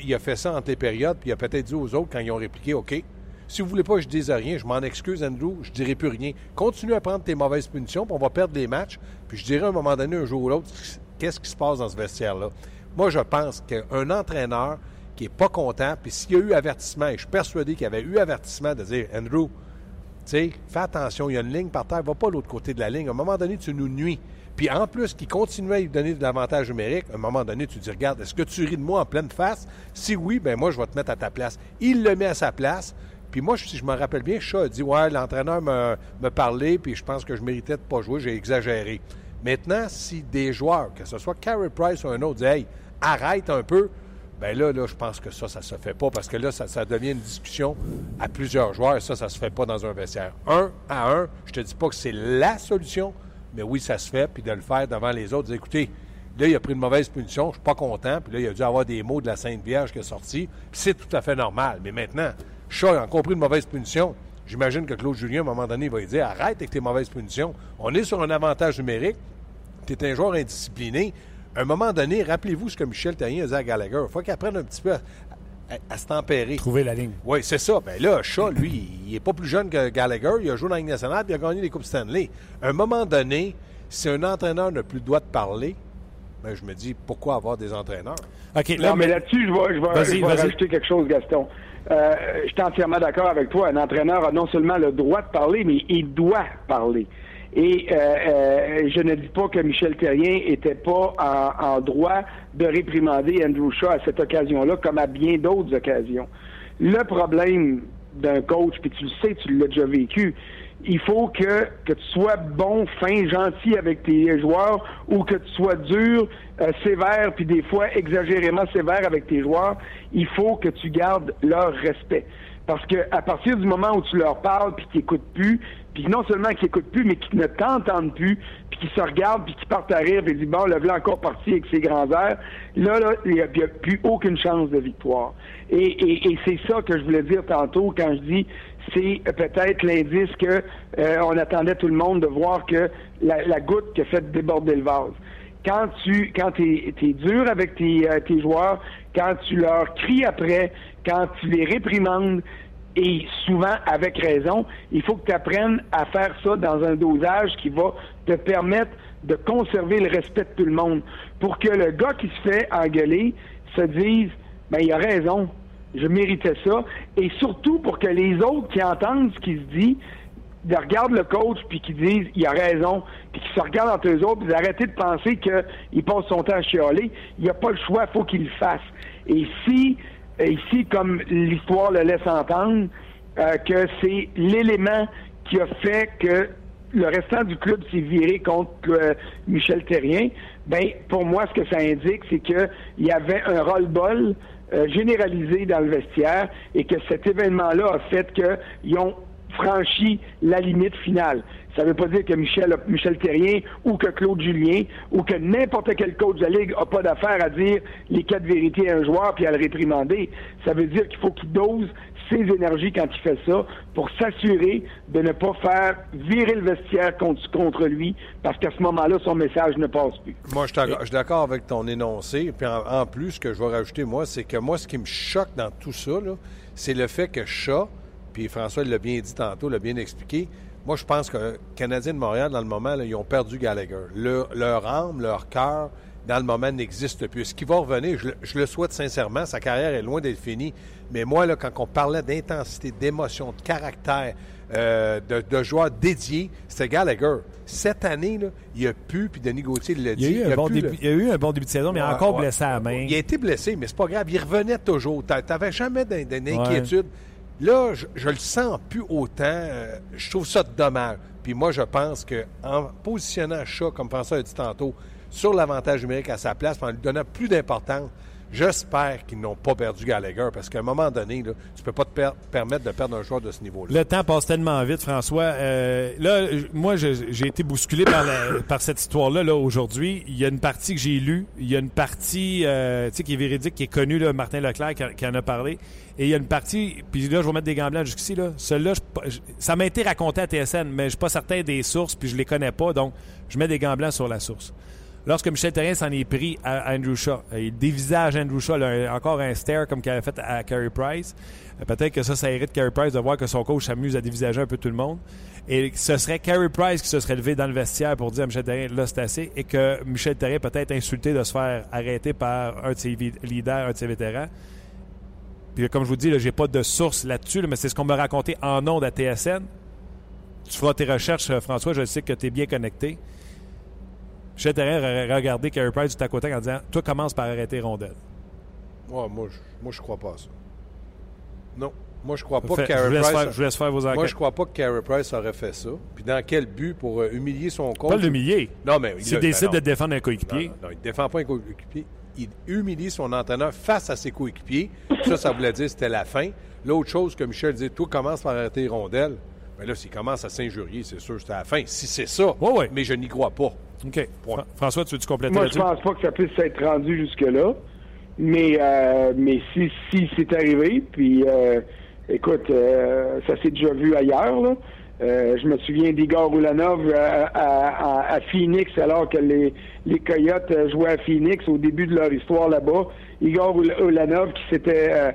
Il, a fait ça entre les périodes, puis il a peut-être dit aux autres quand ils ont répliqué, OK, si vous voulez pas que je dise rien, je m'en excuse, Andrew, je dirai plus rien. Continue à prendre tes mauvaises punitions, puis on va perdre les matchs. Puis je dirai à un moment donné, un jour ou l'autre, qu'est-ce qui se passe dans ce vestiaire-là? Moi, je pense qu'un entraîneur qui n'est pas content, puis s'il y a eu avertissement, et je suis persuadé qu'il y avait eu avertissement de dire Andrew, tu fais attention, il y a une ligne par terre, va pas l'autre côté de la ligne. À un moment donné, tu nous nuis. Puis en plus, qu'il continuait à lui donner de l'avantage numérique, à un moment donné, tu dis Regarde, est-ce que tu ris de moi en pleine face? Si oui, ben moi, je vais te mettre à ta place. Il le met à sa place. Puis moi, si je me rappelle bien, Chat a dit Ouais, l'entraîneur me, me parlait, puis je pense que je méritais de pas jouer, j'ai exagéré. Maintenant, si des joueurs, que ce soit Carey Price ou un autre, disent Hey, arrête un peu, Bien là, je pense que ça, ça se fait pas parce que là, ça, devient une discussion à plusieurs joueurs et ça, ça se fait pas dans un vestiaire. Un à un, je te dis pas que c'est la solution, mais oui, ça se fait, puis de le faire devant les autres, écoutez, là, il a pris une mauvaise punition, je suis pas content, puis là, il a dû avoir des mots de la Sainte Vierge qui est sorti, puis c'est tout à fait normal. Mais maintenant, Chat a encore pris une mauvaise punition. J'imagine que Claude Julien, à un moment donné, va lui dire arrête avec tes mauvaises punitions. On est sur un avantage numérique. Tu es un joueur indiscipliné à un moment donné, rappelez-vous ce que Michel Terrien a dit à Gallagher. Il faut qu'il apprenne un petit peu à, se tempérer. Trouver la ligne. Oui, c'est ça. Ben là, Shaw, lui, il n'est pas plus jeune que Gallagher. Il a joué dans la Ligue nationale et il a gagné les Coupes Stanley. À un moment donné, si un entraîneur n'a plus le droit de parler, ben, je me dis, pourquoi avoir des entraîneurs? OK. Là, non, mais là-dessus, je vais, je vais, rajouter quelque chose, Gaston. Euh, je suis entièrement d'accord avec toi. Un entraîneur a non seulement le droit de parler, mais il doit parler. Et euh, euh, je ne dis pas que Michel Terrien était pas en, droit de réprimander Andrew Shaw à cette occasion-là, comme à bien d'autres occasions. Le problème d'un coach, puis tu le sais, tu l'as déjà vécu, il faut que, que tu sois bon, fin, gentil avec tes joueurs ou que tu sois dur, euh, sévère, puis des fois exagérément sévère avec tes joueurs. Il faut que tu gardes leur respect. Parce que à partir du moment où tu leur parles puis qu'ils n'écoutent plus, puis non seulement qu'ils n'écoutent plus, mais qu'ils ne t'entendent plus, puis qu'ils se regardent, puis qu'ils partent à rire, puis ils disent bon, le voilà encore parti avec ses grands airs, là, là, il n'y a, plus aucune chance de victoire. Et, et, c'est ça que je voulais dire tantôt quand je dis c'est peut-être l'indice que euh, on attendait tout le monde de voir que la, goutte qui a fait déborder le vase. Quand tu quand es, es dur avec tes, euh, tes joueurs, quand tu leur cries après, quand tu les réprimandes, et souvent avec raison, il faut que tu apprennes à faire ça dans un dosage qui va te permettre de conserver le respect de tout le monde. Pour que le gars qui se fait engueuler se dise ben il a raison, je méritais ça. Et surtout pour que les autres qui entendent ce qui se dit de regardent le coach puis qui disent il a raison. Puis qu'ils se regardent entre eux autres puis d'arrêter de penser qu'il passe son temps à chialer, il n'y a pas le choix, faut qu'il le fasse. Et si ici, comme l'histoire le laisse entendre, euh, que c'est l'élément qui a fait que le restant du club s'est viré contre euh, Michel Terrien, ben pour moi, ce que ça indique, c'est qu'il y avait un roll-ball euh, généralisé dans le vestiaire et que cet événement-là a fait qu'ils ont franchi la limite finale. Ça ne veut pas dire que Michel, Michel Terrien ou que Claude Julien ou que n'importe quel coach de la Ligue n'a pas d'affaire à dire les quatre vérités à un joueur puis à le réprimander. Ça veut dire qu'il faut qu'il dose ses énergies quand il fait ça pour s'assurer de ne pas faire virer le vestiaire contre, contre lui parce qu'à ce moment-là, son message ne passe plus. Moi, je suis d'accord avec ton énoncé. Puis en, plus, ce que je vais rajouter, moi, c'est que moi, ce qui me choque dans tout ça, c'est le fait que Chat, puis François l'a bien dit tantôt, l'a bien expliqué, moi, je pense que Canadiens de Montréal, dans le moment, ils ont perdu Gallagher. leur âme, leur cœur, dans le moment, n'existe plus. Ce qui va revenir, je, le souhaite sincèrement, sa carrière est loin d'être finie. Mais moi, là, quand on parlait d'intensité, d'émotion, de caractère, euh, de, joueurs dédiés, c'était Gallagher. Cette année, là, il a pu, puis Denis Gauthier l'a dit. Il y, a eu un bon début, il a eu un bon début de saison, mais encore blessé à la main. Il a été blessé, mais c'est pas grave. Il revenait toujours. Tu n'avais jamais d'inquiétude. Là, je, le sens plus autant. Euh, je trouve ça dommage. Puis moi, je pense qu'en positionnant Chat, comme François a dit tantôt, sur l'avantage numérique à sa place, en lui donnant plus d'importance, J'espère qu'ils n'ont pas perdu Gallagher parce qu'à un moment donné, là, tu peux pas te permettre de perdre un joueur de ce niveau-là. Le temps passe tellement vite, François. Euh, là, moi, j'ai été bousculé par, par cette histoire-là là, aujourd'hui. Il y a une partie que j'ai lue. Il y a une partie euh, qui est véridique, qui est connue, là, Martin Leclerc qui, en a parlé. Et il y a une partie, puis là, je vais mettre des gants blancs jusqu'ici. Là. Celui-là, ça m'a été raconté à TSN, mais je suis pas certain des sources, puis je les connais pas. Donc, je mets des gants blancs sur la source. Lorsque Michel Terrien s'en est pris à Andrew Shaw, euh, il dévisage Andrew Shaw, encore un stare comme qu'il avait fait à Carey Price. Euh, peut-être que ça, ça hérite Carey Price de voir que son coach s'amuse à dévisager un peu tout le monde. Et ce serait Carey Price qui se serait levé dans le vestiaire pour dire à Michel Terrien, là, c'est assez. Et que Michel Terrien peut-être insulté de se faire arrêter par un de ses leaders, un de ses vétérans. Puis comme je vous dis, je n'ai pas de source là-dessus, mais c'est ce qu'on m'a raconté en ondes à TSN. Tu feras tes recherches, euh, François, je sais que tu es bien connecté. Terrien aurait regardé Carey Price du côté en disant Toi, commence par arrêter rondelle. moi, je, moi, je crois pas à ça. Non. Moi, je crois pas que Carey Price. Faire, je laisse faire vos enquêtes. Moi, je crois pas que Carey Price aurait fait ça. Puis dans quel but pour euh, humilier son coach? Pas l'humilier. Non, mais. S'il décide de défendre un coéquipier. Non, non, il ne défend pas un coéquipier. Il humilie son entraîneur face à ses coéquipiers. ça, ça voulait dire que c'était la fin. L'autre chose que Michel dit Toi, commence par arrêter rondelle. Mais là, s'il commence à s'injurier, c'est sûr que c'était la fin. Si c'est ça, ouais, mais je n'y crois pas. OK. François, tu veux-tu compléter Moi, je pense pas que ça puisse être rendu jusque-là. Mais, euh, mais si, si c'est arrivé, puis euh, écoute, euh, ça s'est déjà vu ailleurs. Là. je me souviens d'Igor Ulanov à, Phoenix, alors que les, les Coyotes jouaient à Phoenix au début de leur histoire là-bas. Igor Ulanov qui s'était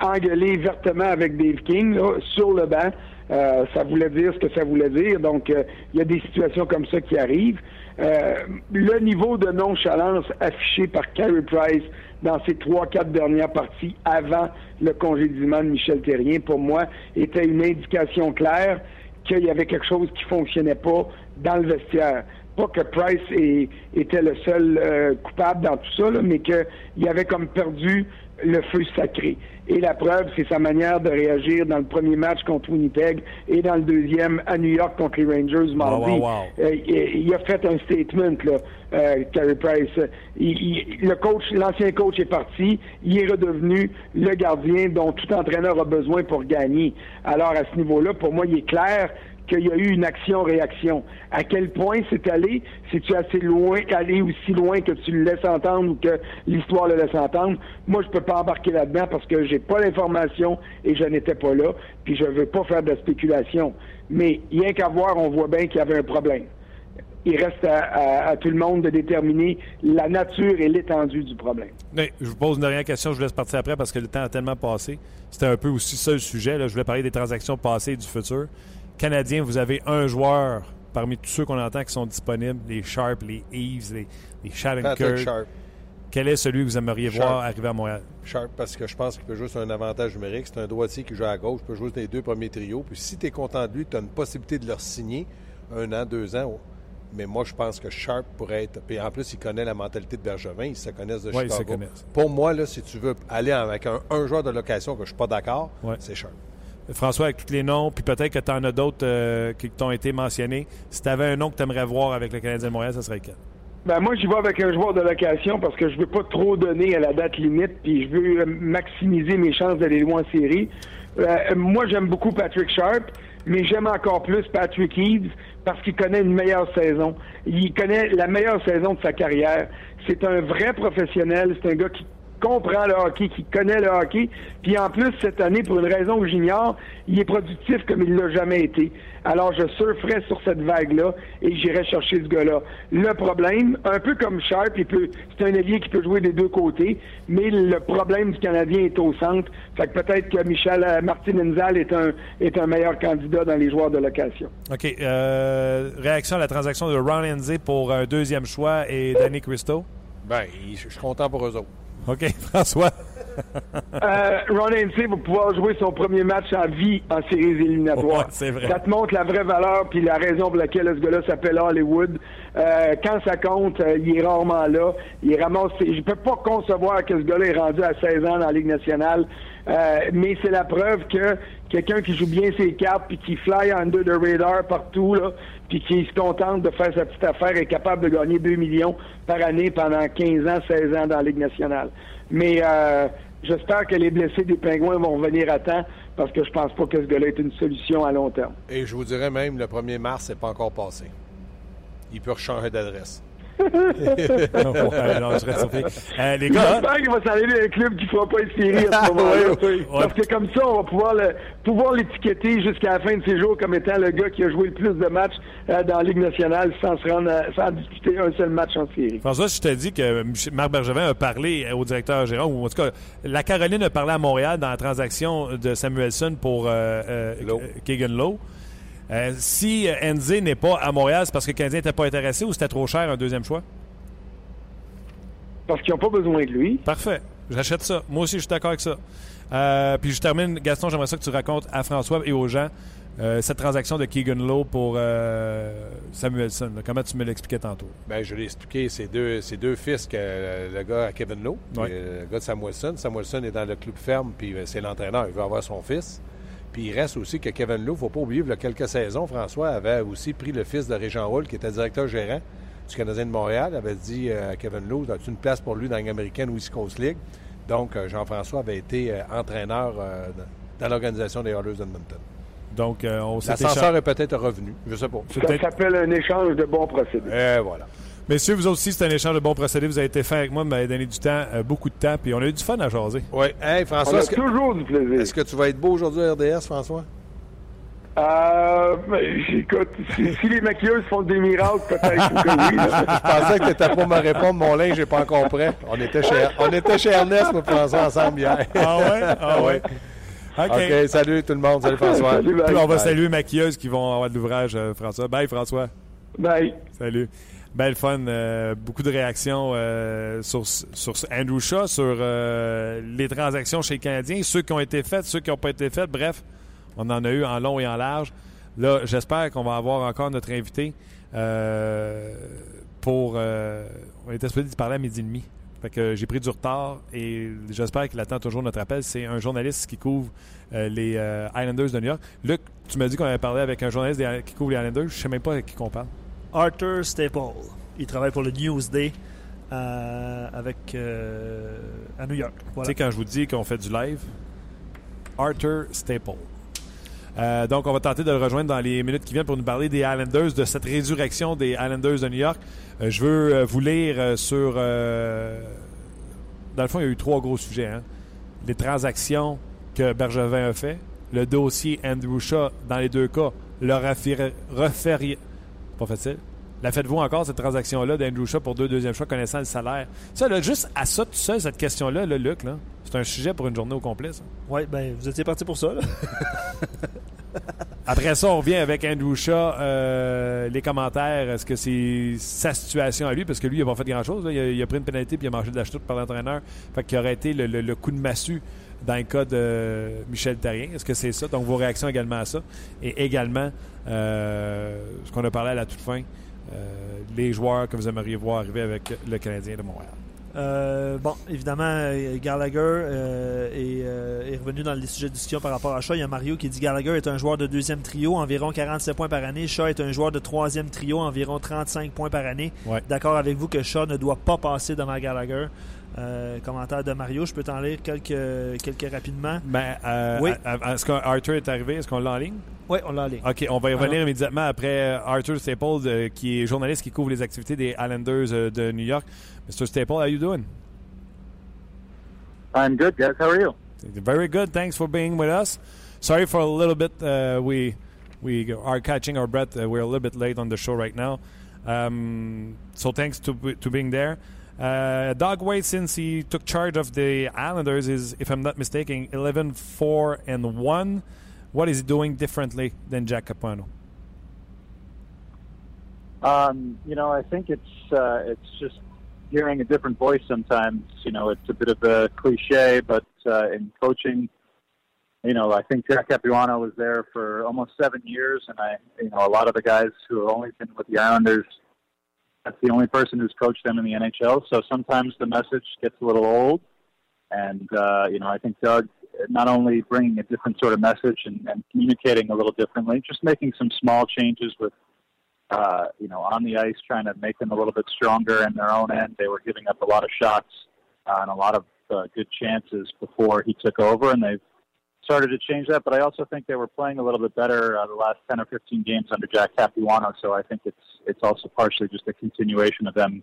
engueulé vertement avec Dave King sur le banc. Ça voulait dire ce que ça voulait dire. Donc, il y a des situations comme ça qui arrivent. Euh, le niveau de nonchalance affiché par Carey Price dans ses trois, quatre dernières parties avant le congédiement de Michel Terrien, pour moi, était une indication claire qu'il y avait quelque chose qui fonctionnait pas dans le vestiaire. pas que Price était le seul coupable dans tout ça, mais qu'il avait comme perdu le feu sacré. Et la preuve, c'est sa manière de réagir dans le premier match contre Winnipeg et dans le deuxième à New York contre les Rangers mardi. Euh, il, a fait un statement, là, euh, Carey Price. le coach, l'ancien coach est parti. Il est redevenu le gardien dont tout entraîneur a besoin pour gagner. Alors à ce niveau-là, pour moi, il est clair qu'il y a eu une action-réaction. À quel point c'est allé? C'est-tu assez loin, allé aussi loin que tu le laisses entendre ou que l'histoire le laisse entendre? Moi, je peux pas embarquer là-dedans parce que j'ai pas l'information et je n'étais pas là, puis je veux pas faire de spéculation. Mais rien qu'à voir, on voit bien qu'il y avait un problème. Il reste à, tout le monde de déterminer la nature et l'étendue du problème. Je vous pose une dernière question, je vous laisse partir après parce que le temps a tellement passé. C'était un peu aussi ça le sujet. Je voulais parler des transactions passées et du futur. Canadien, vous avez un joueur parmi tous ceux qu'on entend qui sont disponibles, les Sharp, les Eves, les, les Shattenkirk. Quel est celui que vous aimeriez voir arriver à Montréal? Sharp, parce que je pense qu'il peut jouer sur un avantage numérique. C'est un droitier qui joue à gauche, il peut jouer sur les deux premiers trios. Puis si tu es content de lui, tu as une possibilité de le signer un an, deux ans. Mais moi, je pense que Sharp pourrait être. Puis en plus, il connaît la mentalité de Bergevin, ils se connaissent de ouais, Chicago. Pour moi, là, si tu veux aller avec un, joueur de location que je ne suis pas d'accord, c'est Sharp. François, avec tous les noms, puis peut-être que tu en as d'autres euh, qui t'ont été mentionnés. Si tu avais un nom que tu aimerais voir avec le Canadien de Montréal, ça serait quel? Ben moi, j'y vais avec un joueur de location parce que je veux pas trop donner à la date limite, puis je veux maximiser mes chances d'aller loin en série. Euh, moi, j'aime beaucoup Patrick Sharp, mais j'aime encore plus Patrick Eves parce qu'il connaît une meilleure saison. Il connaît la meilleure saison de sa carrière. C'est un vrai professionnel. C'est un gars qui comprend le hockey, qui connaît le hockey. Puis en plus, cette année, pour une raison que j'ignore, il est productif comme il l'a jamais été. Alors, je surferai sur cette vague-là et j'irai chercher ce gars-là. Le problème, un peu comme Sharp, c'est un allié qui peut jouer des deux côtés, mais le problème du Canadien est au centre. Fait que peut-être que Michel euh, Martin Enzal est un, est un meilleur candidat dans les joueurs de location. OK. Euh, réaction à la transaction de Ron Enze pour un deuxième choix et Danny Christo? Bien, je suis content pour eux autres. OK, François. euh, Ron Hainsey va pouvoir jouer son premier match en vie en séries éliminatoires. c'est vrai. Ça te montre la vraie valeur puis la raison pour laquelle ce gars-là s'appelle Hollywood. Euh, quand ça compte, euh, il est rarement là. Il ramasse. Je peux pas concevoir que ce gars-là est rendu à 16 ans dans la Ligue nationale. Euh, mais c'est la preuve que quelqu'un qui joue bien ses cartes puis qui fly under the radar partout là, puis qui se contente de faire sa petite affaire est capable de gagner 2 millions par année pendant 15 ans, 16 ans dans la Ligue nationale. Mais euh, j'espère que les blessés des Pingouins vont revenir à temps parce que je pense pas que ce gars-là est une solution à long terme. Et je vous dirais même, le 1er mars, c'est pas encore passé. Il peut changer d'adresse. non, je serais surpris. Euh, les gars. J'espère qu'il va s'aller dans un club qui ne fera pas une série à ce moment-là. Parce que comme ça, on va pouvoir, le, pouvoir l'étiqueter jusqu'à la fin de ses jours comme étant le gars qui a joué le plus de matchs euh, dans la Ligue nationale sans se rendre, sans disputer un seul match en série. François, je t'ai dit que Marc Bergevin a parlé au directeur gérant, ou en tout cas, la Caroline a parlé à Montréal dans la transaction de Samuelson pour euh, euh Keegan Lowe. Euh, si NZ n'est pas à Montréal, c'est parce que le Canadien n'était pas intéressé ou c'était trop cher un deuxième choix? Parce qu'ils n'ont pas besoin de lui. Parfait. J'achète ça. Moi aussi, je suis d'accord avec ça. Euh, puis je termine, Gaston, j'aimerais ça que tu racontes à François et aux gens euh, cette transaction de Keegan Lowe pour Samuelson. Comment tu me l'expliquais tantôt? Bien, je l'ai expliqué. C'est deux, deux fils que le gars à Kevin Lowe, le gars de Samuelson. Samuelson est dans le club ferme, puis c'est l'entraîneur. Il veut avoir son fils. Puis il reste aussi que Kevin Lou, il ne faut pas oublier, il y a quelques saisons, François avait aussi pris le fils de Régent Roule, qui était directeur gérant du Canadien de Montréal, avait dit euh, à Kevin Lou, as-tu une place pour lui dans l'américaine West Coast League? Donc, euh, Jean-François avait été euh, entraîneur dans l'organisation des Oilers d'Edmonton. Donc, on s'est L'ascenseur est peut-être revenu, je ne sais pas. Ça s'appelle un échange de bons procédés. Et voilà. Messieurs, vous aussi, c'est un échange de bons procédés. Vous avez été fait avec moi, vous m'avez donné du temps, euh, beaucoup de temps, puis on a eu du fun à jaser. Oui. Hey, François. On a toujours du plaisir. Est-ce que tu vas être beau aujourd'hui à RDS, François? Euh, ben, écoute, si, les maquilleuses font des miracles, peut-être que oui. Je pensais que tu étais pour me répondre, mon linge n'est pas encore prêt. On était chez, on était chez Ernest, nous, François, ensemble hier. Ah ouais? Ah ouais? OK. salut tout le monde. Salut François. Salut, on va saluer les maquilleuses qui vont avoir de l'ouvrage, euh, François. Bye, François. Bye. Salut. Belle fun. Euh, beaucoup de réactions euh, sur, sur Andrew Shaw, sur euh, les transactions chez les Canadiens, ceux qui ont été faites, ceux qui n'ont pas été faites. Bref, on en a eu en long et en large. Là, j'espère qu'on va avoir encore notre invité pour. on était supposé parler à midi et demi. Fait que j'ai pris du retard et j'espère qu'il attend toujours notre appel. C'est un journaliste qui couvre les Islanders de New York. Luc, tu m'as dit qu'on avait parlé avec un journaliste qui couvre les Islanders. Je sais même pas avec qui on parle. Arthur Staple. Il travaille pour le Newsday euh, avec, euh, à New York. Tu sais, quand je vous dis qu'on fait du live, Arthur Staple. Euh, donc, on va tenter de le rejoindre dans les minutes qui viennent pour nous parler des Islanders, de cette résurrection des Islanders de New York. je veux vous lire sur. dans le fond, il y a eu trois gros sujets. Hein. Les transactions que Bergevin a fait, le dossier Andrew Shaw, dans les deux cas, le refaire. Pas facile. La faites-vous encore, cette transaction-là d'Andrew Shaw pour deux deuxièmes choix connaissant le salaire? Ça, là, juste à ça, tout seul, cette question-là, là, Luc, là, c'est un sujet pour une journée au complet, ça. Oui, ben vous étiez parti pour ça, là. Après ça, on revient avec Andrew Shaw. Euh, les commentaires, est-ce que c'est sa situation à lui? Parce que lui, il n'a pas fait grand-chose. Il, a pris une pénalité puis il a mangé de la chute par l'entraîneur. Fait qu'il aurait été le, coup de massue dans le cas de Michel Tarien. Est-ce que c'est ça? Donc, vos réactions également à ça. Et également, euh, ce qu'on a parlé à la toute fin, euh, les joueurs que vous aimeriez voir arriver avec le Canadien de Montréal. Euh, bon, évidemment, Gallagher est, est, revenu dans les sujets de discussion par rapport à Shaw. Il y a Mario qui dit Gallagher est un joueur de deuxième trio, environ 47 points par année. Shaw est un joueur de troisième trio, environ 35 points par année. D'accord avec vous que Shaw ne doit pas passer devant Gallagher. Euh, commentaire de Mario. Je peux t'en lire quelques, quelques rapidement? Ben, euh, oui. Est-ce qu'Arthur est arrivé? Est-ce qu'on l'a en ligne? Oui, on l'a en ligne. OK, on va y revenir immédiatement après euh, Arthur Staple, qui est journaliste qui couvre les activités des Islanders de New York. Mr. Staple, how are you doing? I'm good, guys. How are you? Very good. Thanks for being with us. Sorry for a little bit. Uh, we we are catching our breath. Uh, we're a little bit late on the show right now. Um, so thanks to to being there. Uh, Doug Wade, since he took charge of the Islanders, is, if I'm not mistaken, 11 4 and 1. What is he doing differently than Jack Capuano? Um, you know, I think it's uh, it's just hearing a different voice sometimes. You know, it's a bit of a cliche, but uh, in coaching, you know, I think Jack Capuano was there for almost seven years, and I, you know, a lot of the guys who have only been with the Islanders that's the only person who's coached them in the NHL. So sometimes the message gets a little old. And, uh, you know, I think Doug not only bringing a different sort of message and, and communicating a little differently, just making some small changes with, uh, you know, on the ice, trying to make them a little bit stronger in their own end. They were giving up a lot of shots uh, and a lot of uh, good chances before he took over, and they've started to change that. But I also think they were playing a little bit better uh, the last 10 or 15 games under Jack Capuano. So I think it's it's also partially just a continuation of them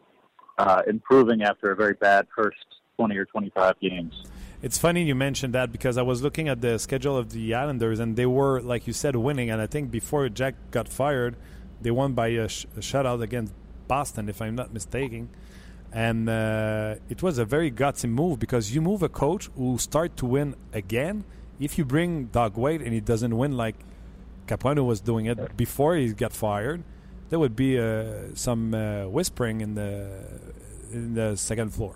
uh, improving after a very bad first 20 or 25 games. It's funny you mentioned that because I was looking at the schedule of the Islanders and they were, like you said, winning. And I think before Jack got fired, they won by a, sh- a shutout against Boston, if I'm not mistaken. And uh, it was a very gutsy move because you move a coach who start to win again if you bring Doug Wade and he doesn't win like Capuano was doing it before he got fired, there would be uh, some uh, whispering in the in the second floor.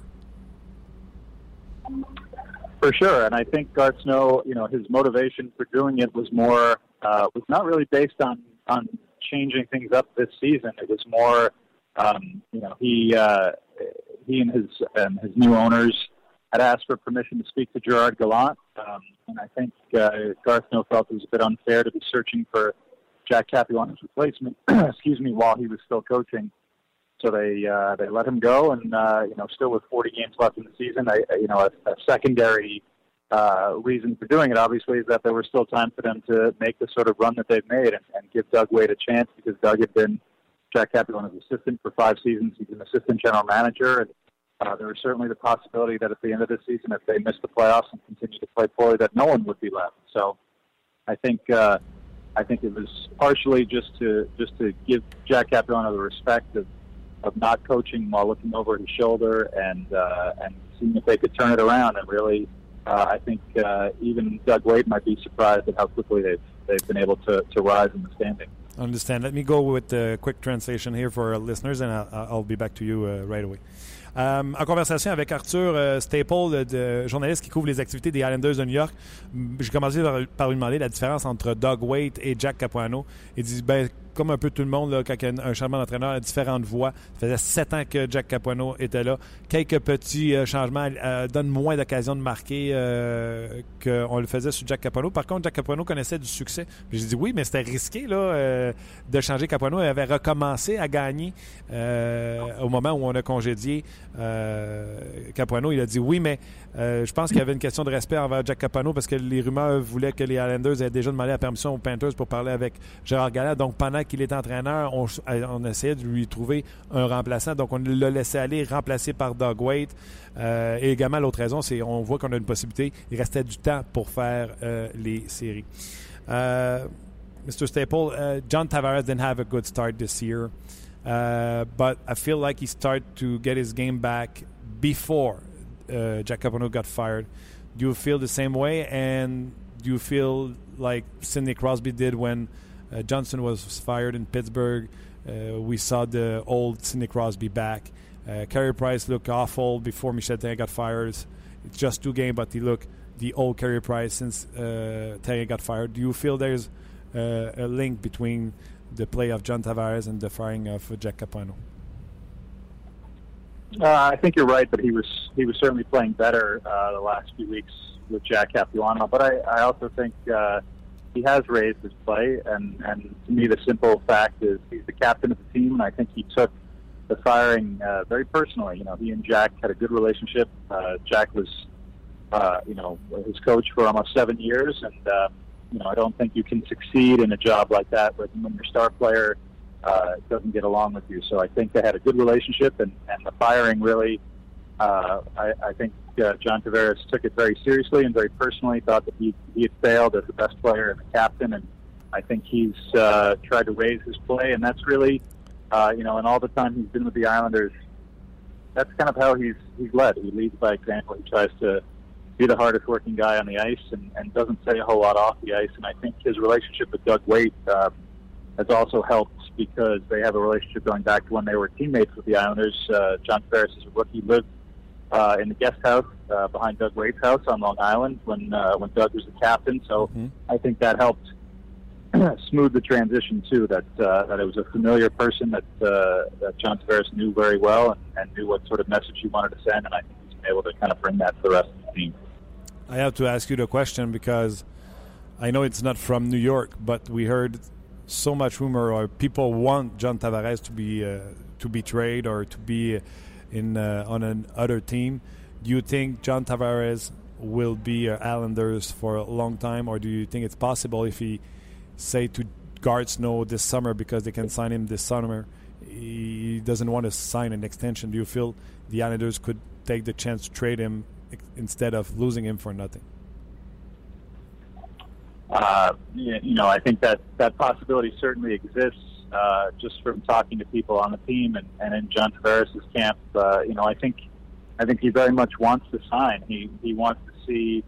For sure, and I think Garth Snow, you know, his motivation for doing it was more uh, was not really based on on changing things up this season. It was more, um, you know, he uh, he and his and his new owners had asked for permission to speak to Gerard Gallant, um, and I think uh, Garth Snow felt it was a bit unfair to be searching for Jack Capuano's replacement. excuse me, while he was still coaching. So they uh, they let him go, and uh, you know, still with 40 games left in the season, I, you know, a, a secondary uh, reason for doing it, obviously, is that there was still time for them to make the sort of run that they've made and, and give Doug Wade a chance because Doug had been Jack Capuano's assistant for five seasons. He's an assistant general manager, and uh, there was certainly the possibility that at the end of the season, if they missed the playoffs and continued to play poorly, that no one would be left. So, I think uh, I think it was partially just to just to give Jack Capuano the respect of, of not coaching while looking over his shoulder and uh, and seeing if they could turn it around. And really, uh, I think uh, even Doug Wade might be surprised at how quickly they've they've been able to, to rise in the standing. Understand. Let me go with a quick translation here for our listeners, and I'll, I'll be back to you uh, right away. Um, en conversation avec Arthur uh, Staple, journaliste qui couvre les activités des Islanders de New York, j'ai commencé par, lui demander la différence entre Doug Waite et Jack Capuano. Il dit ben, comme un peu tout le monde, là, quand a un changement d'entraîneur à différentes voix. Ça faisait sept ans que Jack Capuano était là. Quelques petits euh, changements euh, donnent moins d'occasions de marquer euh, qu'on le faisait sur Jack Capuano. Par contre, Jack Capuano connaissait du succès. J'ai dit oui, mais c'était risqué là, de changer Capuano. Il avait recommencé à gagner au moment où on a congédié Capuano. Il a dit oui, mais je pense qu'il y avait une question de respect envers Jack Capuano parce que les rumeurs voulaient que les Islanders aient déjà demandé la permission aux Panthers pour parler avec Gérard Gallat. Donc pendant qu'il est entraîneur, on, on, essayait de lui trouver un remplaçant. Donc, on l'a laissé aller, remplacé par Doug Waite. Euh, et également, l'autre raison, c'est on voit qu'on a une possibilité. Il restait du temps pour faire euh, les séries. Uh, Mr. Staple, John Tavares didn't have a good start this year, uh, but I feel like he started to get his game back before uh, Jack Capano got fired. Do you feel the same way? And do you feel like Sidney Crosby did when Uh, Johnson was fired in Pittsburgh. Uh, we saw the old Sidney Crosby back. Uh, Carey Price looked awful before Michel Therrien got fired. It's just two games, but he looked the old Carey Price since uh, got fired. Do you feel there's uh, a link between the play of John Tavares and the firing of Jack Capano? Uh, I think you're right that he was he was certainly playing better uh, the last few weeks with Jack Capuano, but I, I also think uh, he has raised his play, and and to me, the simple fact is he's the captain of the team, and I think he took the firing uh, very personally. You know, he and Jack had a good relationship. Uh, Jack was, uh, you know, his coach for almost seven years, and uh, you know, I don't think you can succeed in a job like that when, when your star player uh, doesn't get along with you. So I think they had a good relationship, and and the firing really, uh, I, I think uh, John Tavares took it very seriously and very personally. Thought that he he had failed as the best player and the captain, and I think he's uh, tried to raise his play, and that's really, uh, you know, in all the time he's been with the Islanders, that's kind of how he's he's led. He leads by example. He tries to be the hardest working guy on the ice and, and doesn't say a whole lot off the ice. And I think his relationship with Doug Waite um, has also helped because they have a relationship going back to when they were teammates with the Islanders. Uh, John Ferris is a rookie, lived uh, in the guest house uh, behind Doug Waite's house on Long Island when uh, when Doug was the captain. So mm-hmm. I think that helped smooth the transition too. That uh, that it was a familiar person that uh, that John Tavares knew very well and, and knew what sort of message he wanted to send, and I think he's been able to kind of bring that to the rest of the team. I have to ask you the question because I know it's not from New York, but we heard so much rumor or people want John Tavares to be uh, to be traded or to be in uh, on another team. Do you think John Tavares will be uh, Islanders for a long time, or do you think it's possible if he say to guards no this summer because they can sign him this summer, he doesn't want to sign an extension? Do you feel the Islanders could take the chance to trade him instead of losing him for nothing? Uh, you know, I think that that possibility certainly exists uh, just from talking to people on the team and, and in John Tavares' camp, uh, you know, I think I think he very much wants to sign. He he wants to see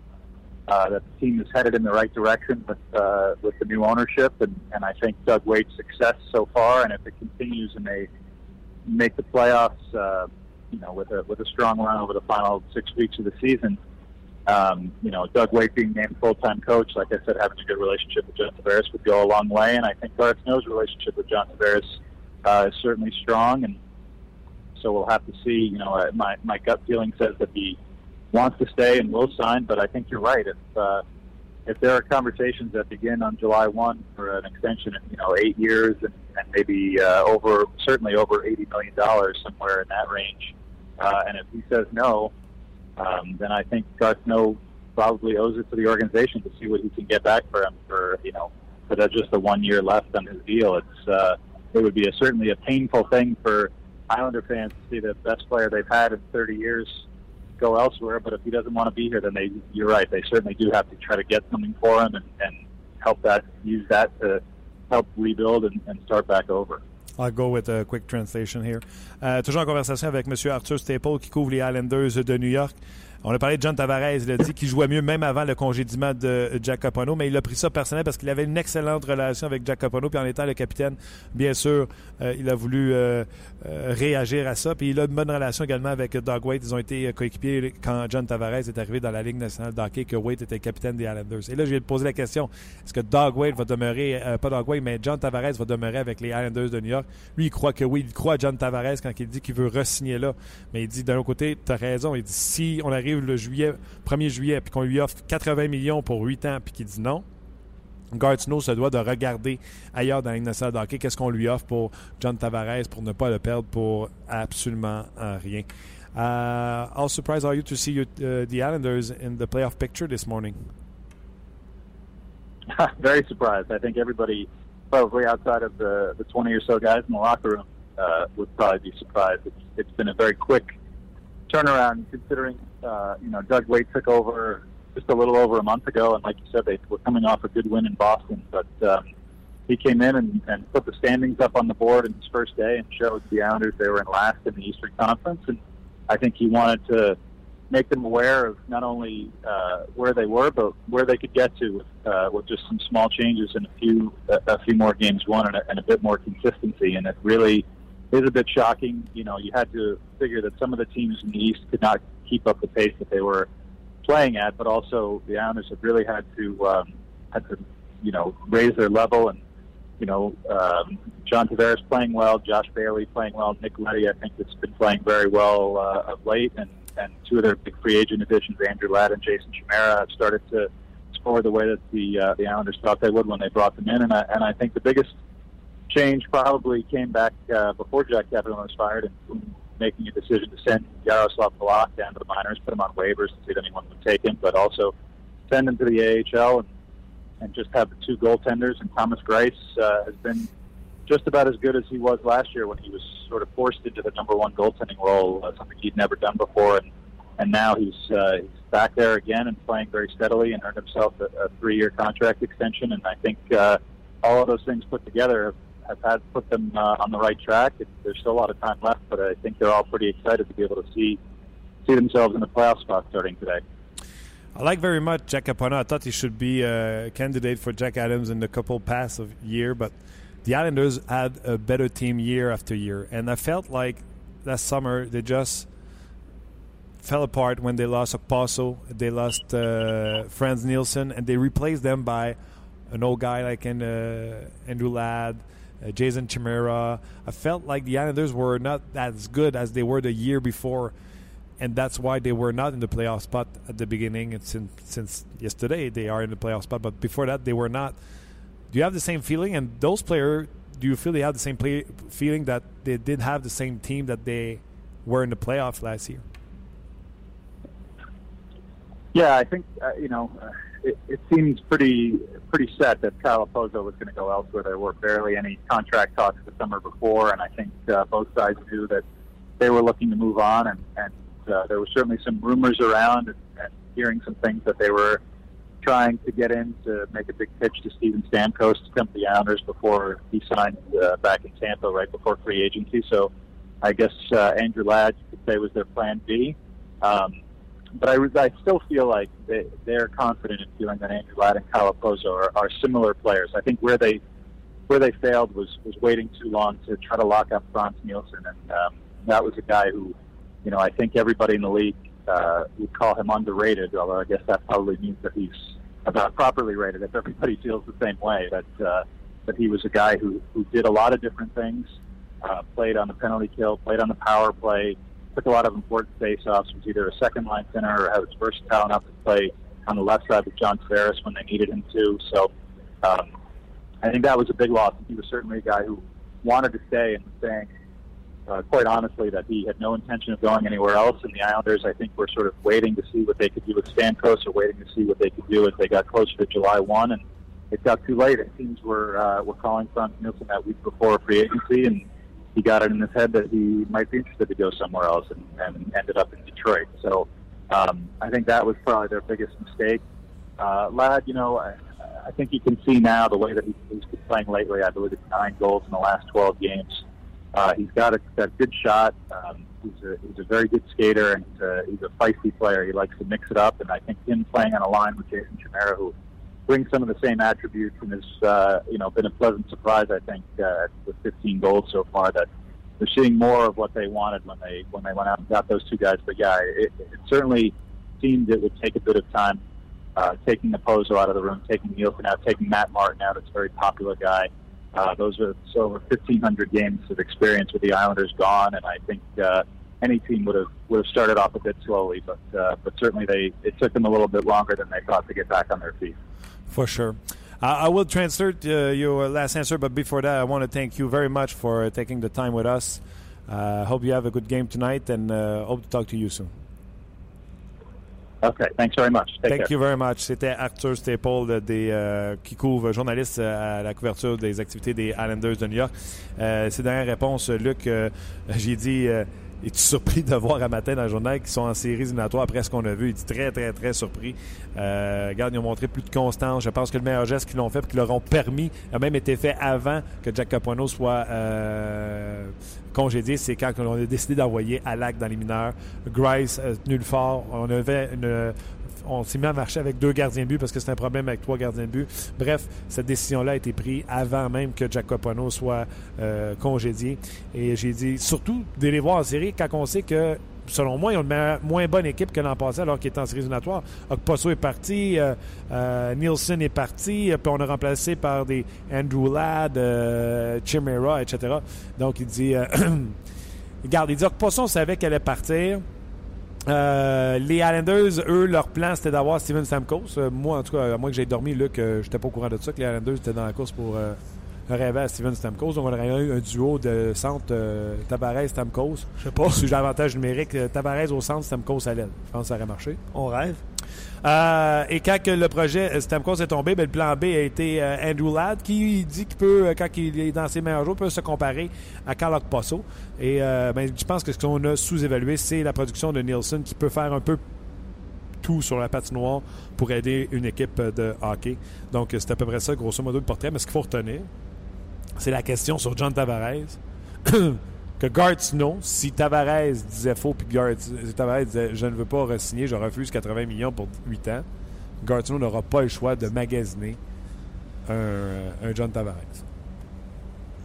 uh, that the team is headed in the right direction with uh, with the new ownership, and, and I think Doug Waite's success so far, and if it continues and they make the playoffs, uh, you know, with a with a strong run over the final six weeks of the season, um, you know, Doug Waite being named full-time coach, like I said, having a good relationship with John Tavares would go a long way. And I think Garth Snow's relationship with John Tavares uh, is certainly strong. And so we'll have to see. You know, uh, my my gut feeling says that he wants to stay and will sign. But I think you're right. If uh, if there are conversations that begin on July 1 for an extension you know eight years and, and maybe uh, over certainly over 80 million dollars somewhere in that range, uh, and if he says no, um, then I think Garth Snow probably owes it to the organization to see what he can get back for him for you know for that just the one year left on his deal. It's uh, it would be a, certainly a painful thing for Islander fans to see the best player they've had in 30 years go elsewhere. But if he doesn't want to be here, then they you're right. They certainly do have to try to get something for him and, and help that use that to help rebuild and, and start back over. I'll go with a quick translation here. Euh, toujours en conversation avec M. Arthur Staple qui couvre les Islanders de New York. On a parlé de John Tavares, il a dit qu'il jouait mieux même avant le congédiement de Jack Capono, mais il a pris ça personnel parce qu'il avait une excellente relation avec Jack Capono, puis en étant le capitaine, bien sûr, euh, il a voulu euh, euh, réagir à ça. Puis il a une bonne relation également avec Doug Waite. Ils ont été coéquipiers quand John Tavares est arrivé dans la Ligue nationale d'hockey, que Waite était capitaine des Islanders. Et là, je vais te poser la question, est-ce que Doug Waite va demeurer, pas Doug Waite, mais John Tavares va demeurer avec les Islanders de New York? Lui, il croit que oui, il croit à John Tavares quand il dit qu'il veut re-signer là. Mais il dit, d'un autre côté, tu raison, il dit, si on arrive le juillet, 1er juillet, puis qu'on lui offre 80 millions pour 8 ans, puis qu'il dit non, Gartino se doit de regarder ailleurs dans la Ligue nationale qu'est-ce qu'on lui offre pour John Tavares pour ne pas le perdre pour absolument rien. Uh, how surprised are you to see you, uh, the Islanders in the playoff picture this morning? Very surprised. I think everybody, probably outside of the, the 20 or so guys in the locker room, uh, would probably be surprised. It's, it's been a very quick turnaround considering, uh, you know, Doug Waite took over just a little over a month ago, and like you said, they were coming off a good win in Boston. But um, he came in and, and put the standings up on the board in his first day and showed the Islanders they were in last in the Eastern Conference. And I think he wanted to make them aware of not only uh, where they were, but where they could get to with, uh, with just some small changes and a few a, a few more games won and a, and a bit more consistency. And it really is a bit shocking. You know, you had to figure that some of the teams in the East could not keep up the pace that they were playing at, but also the Islanders have really had to um, had to you know raise their level and you know um, John Tavares playing well, Josh Bailey playing well, Nick Letty I think has been playing very well uh, of late, and and two of their big free agent additions, Andrew Ladd and Jason Chimera, have started to score the way that the uh, the Islanders thought they would when they brought them in, and I, and I think the biggest change probably came back uh, before Jack Kevin was fired and making a decision to send Yaroslav Palak down to the minors, put him on waivers to see if anyone would take him, but also send him to the AHL and, and just have the two goaltenders. And Thomas Grice uh, has been just about as good as he was last year when he was sort of forced into the number one goaltending role, uh, something he'd never done before. And, and now he's, uh, he's back there again and playing very steadily and earned himself a, a three-year contract extension. And I think uh, all of those things put together have have had put them uh, on the right track. There's still a lot of time left, but I think they're all pretty excited to be able to see see themselves in the playoff spot starting today. I like very much Jack Capona. I thought he should be a candidate for Jack Adams in the couple past of year, but the Islanders had a better team year after year, and I felt like last summer they just fell apart when they lost Okpaso, they lost uh, Franz Nielsen, and they replaced them by an old guy like uh, Andrew Ladd, uh, Jason Chimera. I felt like the Islanders were not as good as they were the year before, and that's why they were not in the playoff spot at the beginning. And since, since yesterday, they are in the playoff spot, but before that, they were not. Do you have the same feeling? And those players, do you feel they have the same play, feeling that they did have the same team that they were in the playoffs last year? Yeah, I think uh, you know. Uh, it, it seems pretty pretty set that Kyle Pozo was going to go elsewhere. There were barely any contract talks the summer before, and I think uh, both sides knew that they were looking to move on. And, and uh, there were certainly some rumors around and, and hearing some things that they were trying to get in to make a big pitch to Steven Stamkos to come to the Islanders before he signed uh, back in Tampa right before free agency. So I guess uh, Andrew Ladd, you could say, was their plan B. Um, but I, I still feel like they, they're confident in feeling that Andrew Ladd and Kyle Pozo are, are similar players. I think where they where they failed was was waiting too long to try to lock up Franz Nielsen, and um, that was a guy who, you know, I think everybody in the league uh, would call him underrated. Although I guess that probably means that he's about properly rated if everybody feels the same way. But uh, but he was a guy who who did a lot of different things. Uh, played on the penalty kill, played on the power play, took a lot of important face-offs. Was either a second line center or was versatile enough to play on the left side with John Tavares when they needed him to. So um, I think that was a big loss. He was certainly a guy who wanted to stay and was saying, uh, quite honestly, that he had no intention of going anywhere else. And the Islanders, I think, were sort of waiting to see what they could do with Stamkos or waiting to see what they could do as they got closer to July 1. And it got too late. It teams were uh, were calling Franz Nielsen that week before free agency, and he got it in his head that he might be interested to go somewhere else and, and ended up in Detroit. So um, I think that was probably their biggest mistake. Uh, Ladd, you know, I, I think you can see now the way that he, he's been playing lately. I believe it's nine goals in the last 12 games. Uh, he's got a, a good shot. Um, he's a he's a very good skater and he's a, he's a feisty player. He likes to mix it up, and I think him playing on a line with Jason Chimera, who brings some of the same attributes and has uh, you know been a pleasant surprise. I think uh, with 15 goals so far that they're seeing more of what they wanted when they when they went out and got those two guys. But yeah, it, it certainly seemed it would take a bit of time. Uh, taking the Pozo out of the room, taking Nielsen out, taking Matt Martin out. It's a very popular guy. Uh, those are so over 1,500 games of experience with the Islanders gone, and I think uh, any team would have would have started off a bit slowly, but uh, but certainly they it took them a little bit longer than they thought to get back on their feet. For sure. I will transfer uh, your last answer, but before that, I want to thank you very much for taking the time with us. I hope you have a good game tonight, and hope to talk to you soon. Okay, thanks very much. Take Thank care. you very much. C'était Arthur Staple des, euh, qui couvre, journaliste à la couverture des activités des Islanders de New York. Euh, ses dernières réponses, Luc, euh, j'ai dit euh, es-tu surpris de voir à matin dans le journal qu'ils sont en série éliminatoire après ce qu'on a vu? Il dit très, très, très surpris. Euh, regarde, ils ont montré plus de constance. Je pense que le meilleur geste qu'ils l'ont fait et qu'ils leur ont permis a même été fait avant que Jack Capuano soit euh, congédié. C'est quand on a décidé d'envoyer Alak dans les mineurs. Grice, euh, nul fort. On avait une, on s'est mis à marcher avec deux gardiens de but parce que c'est un problème avec trois gardiens de but. Bref, cette décision-là a été prise avant même que Jack Capuano soit euh, congédié. Et j'ai dit, surtout de les voir en série quand on sait que selon moi, ils ont une moins bonne équipe que l'an passé alors qu'ils étaient en série éliminatoire. Okposo est parti, euh, euh, Nielsen est parti, puis on a remplacé par des Andrew Ladd, Chimera, etc. Donc il dit, regarde, il dit Okposo, on savait qu'elle allait partir. Euh, les Islanders, eux, leur plan, c'était d'avoir Steven Stamkos. Euh, moi, en tout cas, à moins que j'ai dormi, Luc, euh, j'étais pas au courant de ça, que les Islanders étaient dans la course pour rêver à Steven Stamkos. Donc, on aurait eu un duo de centre Tavares-Stamkos. Je sais pas. J'ai avantage numérique, Tavares au centre, Stamkos à l'aile. Je pense que ça aurait marché. On rêve. Euh, et quand le projet Stamkos est tombé, ben, le plan B a été euh, Andrew Ladd qui dit qu'il peut, euh, quand il est dans ses meilleurs jours, peut se comparer à Carl Posso. Et ben, je pense que ce qu'on a sous-évalué, c'est la production de Nielsen qui peut faire un peu tout sur la patinoire pour aider une équipe de hockey. Donc, c'est à peu près ça, grosso modo, le portrait. Mais ce qu'il faut retenir, c'est la question sur John Tavares. que Gart Snow, si Tavares disait faux, puis Tavares disait je ne veux pas re-signer, je refuse 80 millions pour 8 ans, Gart Snow n'aura pas le choix de magasiner un, un John Tavares.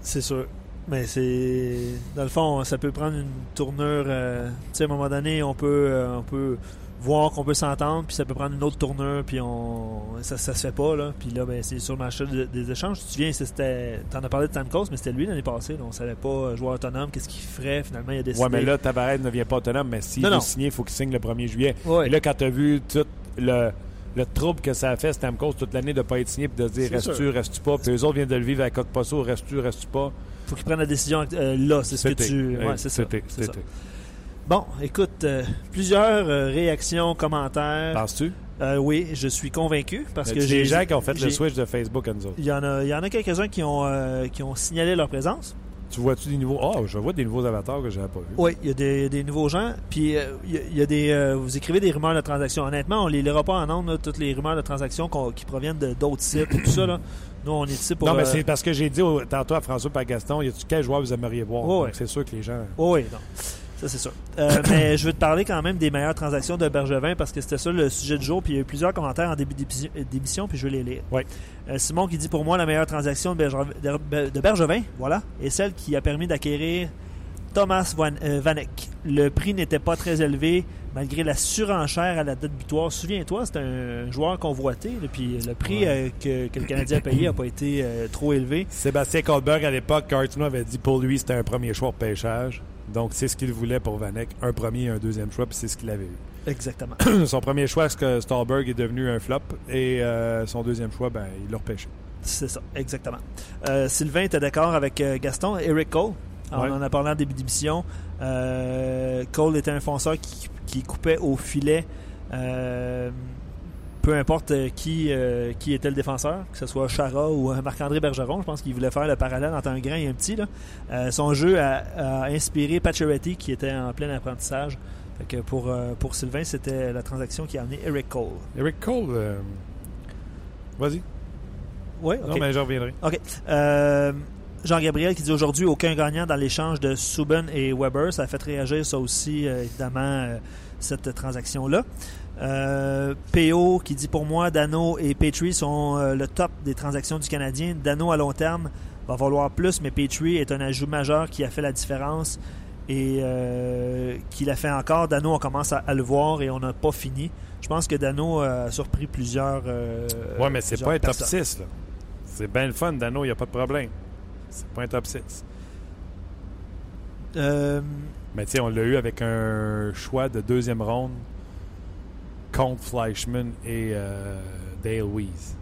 C'est sûr. Mais c'est. Dans le fond, ça peut prendre une tournure. euh, tu sais, à un moment donné, on peut, euh, on peut voir qu'on peut s'entendre, puis ça peut prendre une autre tournure, puis on. Ça, ça se fait pas, là. Puis là, ben, c'est sur le marché de- des échanges. Tu te souviens, c'était. T'en as parlé de Stamkos, mais c'était lui l'année passée. là. On savait pas, euh, joueur autonome, qu'est-ce qu'il ferait. Finalement, il a décidé. Ouais, mais là, Tavares ne vient pas autonome, mais s'il veut signer, il faut qu'il signe le 1er juillet. Ouais. Et là, quand tu as vu tout le, le trouble que ça a fait, Stamkos, toute l'année de ne pas être signé, puis de dire restes-tu, restes-tu pas, puis eux autres viennent de le vivre avec Posso, restes-tu, restes-tu pas? faut qu'il prenne la décision euh, là. C'est ce que tu. Ouais, c'est ça. Bon, écoute, euh, plusieurs euh, réactions, commentaires. Penses-tu? Euh, oui, je suis convaincu parce que j'ai des gens qui ont fait le switch de Facebook à nous autres. Il y en a, il y en a quelques-uns qui ont, qui ont signalé leur présence. Tu vois-tu des nouveaux? Oh, je vois des nouveaux avatars que je n'avais pas vus. Oui, il y a des, nouveaux gens. Puis il y a- il y, a des. vous écrivez des rumeurs de transactions. Honnêtement, on les lira pas en nombre, là, toutes les rumeurs de transactions qui proviennent de d'autres sites et tout ça. Là. Nous, on est ici pour. non, mais c'est parce que j'ai dit au- tantôt à François et à Gaston, y a-tu quel joueur vous aimeriez voir? C'est sûr que les gens. Oh oui, non. Ça, c'est sûr. Euh, mais je veux te parler quand même des meilleures transactions de Bergevin parce que c'était ça le sujet du jour. Puis il y a eu plusieurs commentaires en début d'épi- d'émission, puis je vais les lire. Oui. Euh, Simon qui dit pour moi la meilleure transaction de Bergevin, de- de Bergevin, voilà, est celle qui a permis d'acquérir Thomas Van, euh, Vanek. Le prix n'était pas très élevé malgré la surenchère à la date butoir. Souviens-toi, c'est un joueur convoité. là, puis le prix euh, que, que le Canadien a payé n'a pas été euh, trop élevé. Sébastien Kohlberg, à l'époque, Cartino avait dit pour lui, c'était un premier choix de pêchage. Donc, c'est ce qu'il voulait pour Vanek. Un premier et un deuxième choix, puis c'est ce qu'il avait eu. Exactement. son premier choix, c'est que Stallberg est devenu un flop. Et euh, son deuxième choix, ben, il l'a repêché. C'est ça, exactement. Euh, Sylvain était d'accord avec euh, Gaston? Eric Cole, on Ouais. en a parlé en début d'émission. Euh, Cole était un fonceur qui, qui coupait au filet. euh, peu importe euh, qui, euh, qui était le défenseur, que ce soit Chara ou euh, Marc-André Bergeron, je pense qu'il voulait faire le parallèle entre un grand et un petit. là. Euh, son jeu a, a inspiré Pacioretty qui était en plein apprentissage. Fait que pour, pour Sylvain, c'était la transaction qui a amené Eric Cole. Eric Cole, euh, vas-y. Oui, Non, mais je reviendrai. OK. Jean-Gabriel qui dit aujourd'hui aucun gagnant dans l'échange de Subban et Weber. Ça a fait réagir ça aussi, évidemment, cette transaction-là. Euh, PO qui dit pour moi, Dano et Petrie sont euh, le top des transactions du Canadien. Dano à long terme va valoir plus, mais Petrie est un ajout majeur qui a fait la différence et euh, qui l'a fait encore. Dano, on commence à, à le voir et on n'a pas fini. Je pense que Dano a surpris plusieurs. Ouais, mais c'est pas un top personnes. 6. là. C'est bien le fun, Dano, il n'y a pas de problème. C'est pas un top 6. Euh, Mais tu sais, on l'a eu avec un choix de deuxième ronde contre Fleischmann et euh, Dale Weiss.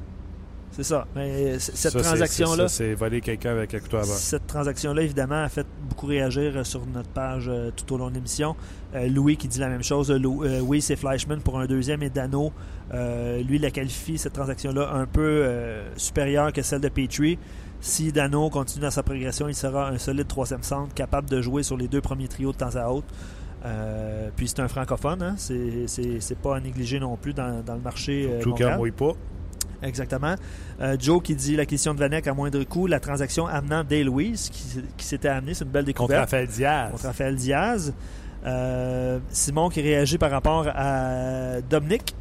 c'est ça. Mais c- cette transaction-là, C'est voler quelqu'un avec un couteau à beurre. Cette transaction-là, évidemment, a fait beaucoup réagir euh, sur notre page euh, tout au long de l'émission. Euh, Louis qui dit la même chose. Lou- euh, oui, c'est Fleischmann pour un deuxième et Dano, euh, lui, la qualifie, cette transaction-là, un peu euh, supérieure que celle de Petrie. Si Dano continue dans sa progression, il sera un solide troisième centre, capable de jouer sur les deux premiers trios de temps à autre. Euh, puis c'est un francophone, hein? c'est c'est- c'est pas à négliger non plus dans, dans le marché. euh, Tout Montréal. cas, mouille pas. Exactement. Euh, Joe qui dit la question de Vanek à moindre coût, la transaction amenant Dale Weiss qui, qui s'était amené, c'est une belle Contre découverte. Raphaël Diaz. Contre Raphaël Diaz. Euh, Simon qui réagit par rapport à Dominic.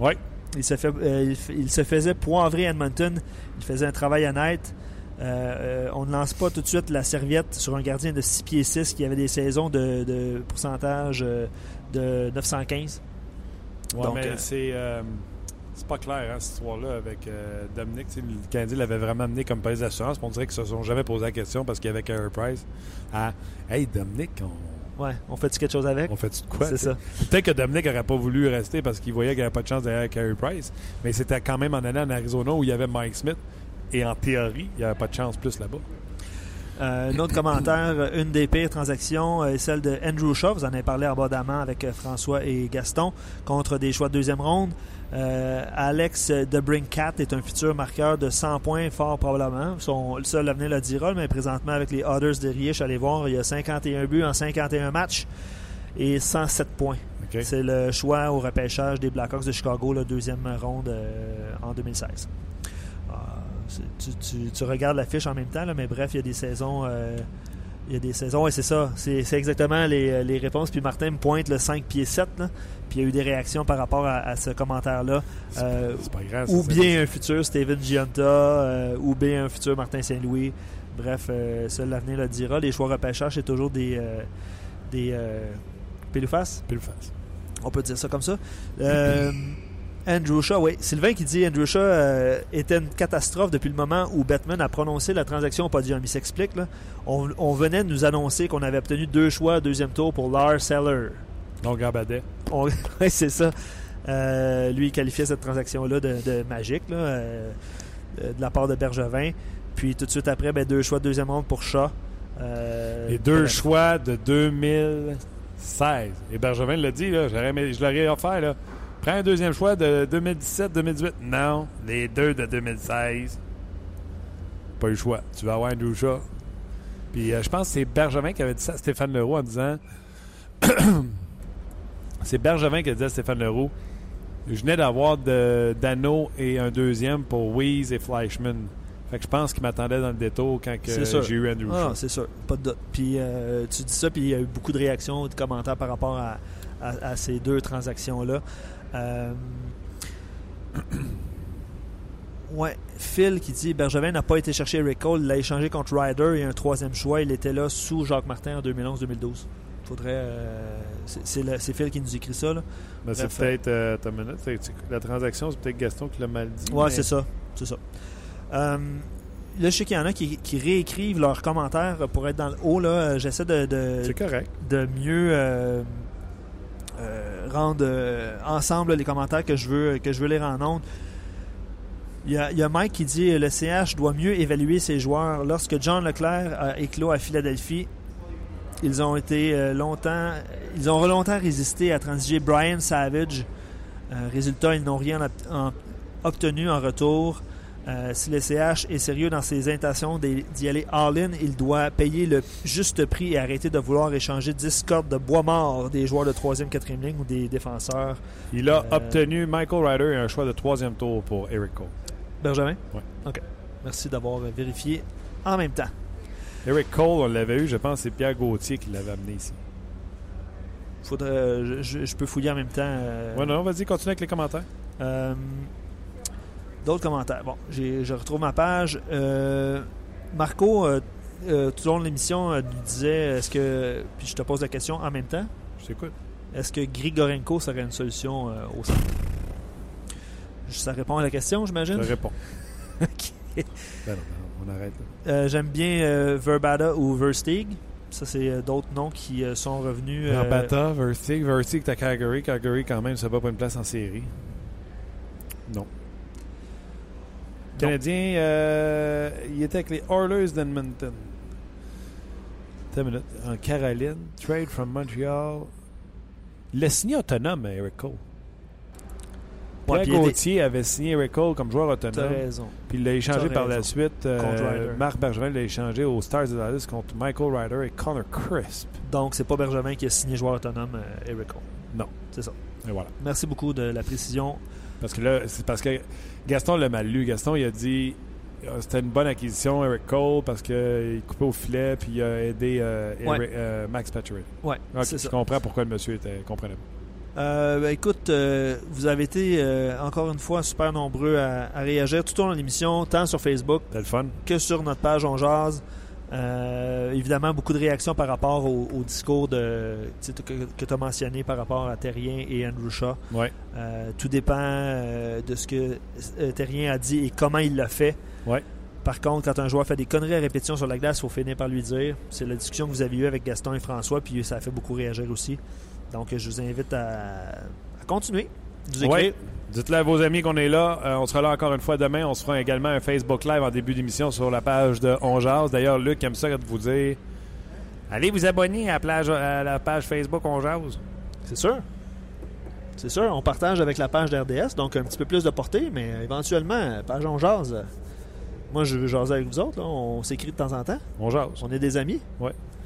Oui. Il se, fait, euh, il, se faisait poivrer à Edmonton. Il faisait un travail honnête. Euh, euh, on ne lance pas tout de suite la serviette sur un gardien de 6 pieds 6 qui avait des saisons de, de pourcentage euh, de 915. Ouais, Donc, mais c'est. c'est pas clair, hein, cette histoire-là, avec euh, Dominique. Le Canadien l'avait vraiment amené comme police d'assurance. On dirait qu'ils se sont jamais posé la question parce qu'il y avait Carey Price. À Hey, Dominique, on, Ouais, on fait quelque chose avec? on fait-tu de quoi? C'est ça. Peut-être que Dominique n'aurait pas voulu rester parce qu'il voyait qu'il n'y avait pas de chance derrière Carey Price. Mais c'était quand même en allant en Arizona où il y avait Mike Smith. Et en théorie, il n'y avait pas de chance plus là-bas. Euh, un autre commentaire, euh, une des pires transactions euh, est celle de Andrew Shaw. Vous en avez parlé abondamment avec François et Gaston contre des choix de deuxième ronde. Euh, Alex de Brinkat est un futur marqueur de 100 points, fort probablement. Son, le seul l'avenir le dira, mais présentement avec les Otters de Riech, allez voir, il y a 51 buts en 51 matchs et 107 points. C'est le choix au repêchage des Blackhawks de Chicago, la deuxième ronde euh, en 2016. Tu, tu- tu regardes la fiche en même temps, là, mais bref, il y a des saisons. euh, il y a des saisons, et c'est ça. C'est c'est exactement les, les réponses. Puis Martin me pointe le 5 pieds 7. là. puis il y a eu des réactions par rapport à, à ce commentaire-là. C'est Euh, c'est pas grave. ou bien un futur Steven Giunta, euh, ou bien un futur Martin Saint-Louis. Bref, euh, seul l'avenir le dira. Les choix repêchage, c'est toujours des. des face. On peut dire ça comme ça. Euh, Andrew Shaw, oui. Sylvain qui dit Andrew Shaw euh, était une catastrophe depuis le moment où Batman a prononcé la transaction au podium. Il s'explique. là. On, on venait de nous annoncer qu'on avait obtenu deux choix deuxième tour pour Lars Seller. Donc, Gabadet. On- ouais, c'est ça. Euh, lui, il qualifiait cette transaction-là de, de magique, là, euh, de la part de Bergevin. Puis tout de suite après, ben, deux choix de deuxième ronde pour Shaw. Les deux choix de 2016. Et Bergevin l'a dit, là, je l'aurais offert. Là. Prends un deuxième choix de 2017-2018. Non, les deux de 2016. Pas eu le choix. Tu vas avoir Andrew Shaw. Puis euh, je pense que c'est Bergevin qui avait dit ça à Stéphane Leroux en disant C'est Bergevin qui a dit à Stéphane Leroux Je venais d'avoir Dano et un deuxième pour Weeze et Fleischmann. Fait que je pense qu'il m'attendait dans le détour quand j'ai eu Andrew Ah, Shaw. c'est sûr, pas de doute. Puis euh, tu dis ça, puis il y a eu beaucoup de réactions, de commentaires par rapport à, à- à ces deux transactions-là. Euh, Ouais, Phil qui dit Bergevin n'a pas été chercher Rick Cole, il l'a échangé contre Ryder et un troisième choix. Il était là sous Jacques Martin en 2011-2012. Faudrait. euh, c'est- Phil qui nous écrit ça. Ben, c'est Bref, peut-être. euh, la transaction, c'est peut-être Gaston qui l'a mal dit. Ouais, mais- c'est ça. C'est ça. Euh, là, je sais qu'il y en a qui, qui réécrivent leurs commentaires pour être dans le haut. là. Euh, J'essaie de, de, C'est correct. de mieux euh, euh, rendre euh, ensemble les commentaires que je veux, que je veux lire en ondes. Il y, a, Mike qui dit le CH doit mieux évaluer ses joueurs. Lorsque John Leclerc a éclos à Philadelphie, ils ont été euh, longtemps, ils ont longtemps résisté à transiger Brian Savage. Euh, résultat, ils n'ont rien ob- en- obtenu en retour. Euh, si le CH est sérieux dans ses intentions d'y aller all-in, il doit payer le juste prix et arrêter de vouloir échanger 10 cordes de bois mort des joueurs de 3e, 4e ligne ou des défenseurs. Il a Euh, obtenu Michael Ryder et un choix de troisième tour pour Eric Cole. Benjamin? Ouais. OK. Merci d'avoir vérifié en même temps. Eric Cole, on l'avait eu, je pense, c'est Pierre Gauthier qui l'avait amené ici. Faudrait, je, peux fouiller en même temps. euh, Ouais, non, vas-y, continue avec les commentaires. Euh, D'autres commentaires. Bon, je retrouve ma page. Euh, Marco, euh, euh, tout au long de l'émission, nous disait est-ce que. Puis je te pose la question en même temps. Je t'écoute. Est-ce que Grigorenko serait une solution au centre? Ça répond à la question, j'imagine? Je réponds. Ok. Ben non, ben non, on arrête. J'aime bien Verbata ou Verstig. Ça, c'est d'autres noms qui sont revenus. Verbata, Vertig, Vertig, t'as Calgary. Calgary, quand même, ça va pas une place en série. Non. Canadien, euh, il était avec les Oilers d'Edmonton. En Caroline, trade from Montreal. Il a signé autonome, Eric Cole. Pierre était- Gauthier avait signé Eric Cole comme joueur autonome. raison. Puis il l'a échangé par la suite. euh. Marc Bergevin l'a échangé aux Stars de Dallas contre Michael Ryder et Connor Crisp. Donc, c'est pas Bergevin qui a signé joueur autonome, euh, Eric Cole. Non. C'est ça. Et voilà. Merci beaucoup de la précision. Parce que là, c'est parce que Gaston l'a mal lu. Gaston, il a dit euh, c'était une bonne acquisition, Eric Cole, parce qu'il coupait au filet puis il a aidé euh, Ouais. Euh, Max Pacioretty. Ouais, Ok, c'est je comprends pourquoi le monsieur était comprenable. Euh, ben, écoute, euh, vous avez été euh, encore une fois super nombreux à, à réagir tout au long de l'émission, tant sur Facebook C'était le fun. que sur notre page On Jase. Euh, évidemment, beaucoup de réactions par rapport au, au discours de, que, tu as mentionné par rapport à Terrien et Andrew Shaw. Ouais. Euh, tout dépend euh, de ce que Terrien a dit et comment il l'a fait. Ouais. Par contre, quand un joueur fait des conneries à répétition sur la glace, il faut finir par lui dire. C'est la discussion que vous avez eue avec Gaston et François, puis ça a fait beaucoup réagir aussi. Donc, je vous invite à, à continuer. Nous écrire. Ouais. Dites-le à vos amis qu'on est là. Euh, on sera là encore une fois demain. On se fera également un Facebook Live en début d'émission sur la page de On Jase. D'ailleurs, Luc aime ça de vous dire allez vous abonner à la, plage- à la page Facebook On Jase. C'est sûr. C'est sûr, on partage avec la page d'RDS, donc un petit peu plus de portée, mais éventuellement, page on jase. Moi, je veux jaser avec vous autres. là. On s'écrit de temps en temps. On Jase. On est des amis.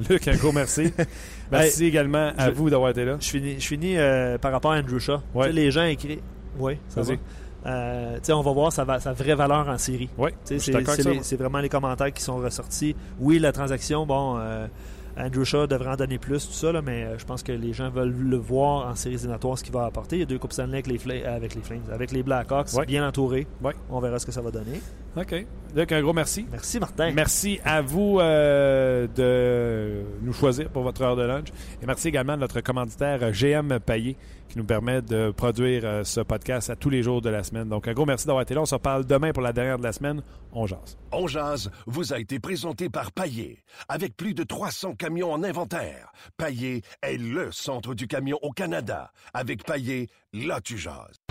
Luc, un gros merci. merci également à je- vous d'avoir été là. Je finis, je finis euh, par rapport à Andrew Shaw. Ouais. Les gens écrivent. Oui, ça va. Euh, on va voir sa, va- sa vraie valeur en série. Oui, c'est vraiment les commentaires qui sont ressortis. Oui, la transaction, bon, euh, Andrew Shaw devrait en donner plus, tout ça, là, mais euh, je pense que les gens veulent le voir en séries éliminatoires, ce qu'il va apporter. Il y a deux Coupes Stanley avec les, Fla- avec les Flames, avec les Blackhawks, Ouais. bien entourés. Ouais. On verra ce que ça va donner. OK. Luc, un gros merci. Merci, Martin. Merci à vous euh, de nous choisir pour votre heure de lunch. Et merci également à notre commanditaire euh, GM Payé qui nous permet de produire euh, ce podcast à tous les jours de la semaine. Donc, un gros merci d'avoir été là. On se reparle demain pour la dernière de la semaine. On jase. On jase vous a été présenté par Paillé. Avec plus de 300 camions en inventaire, Paillé est le centre du camion au Canada. Avec Paillé, là tu jases.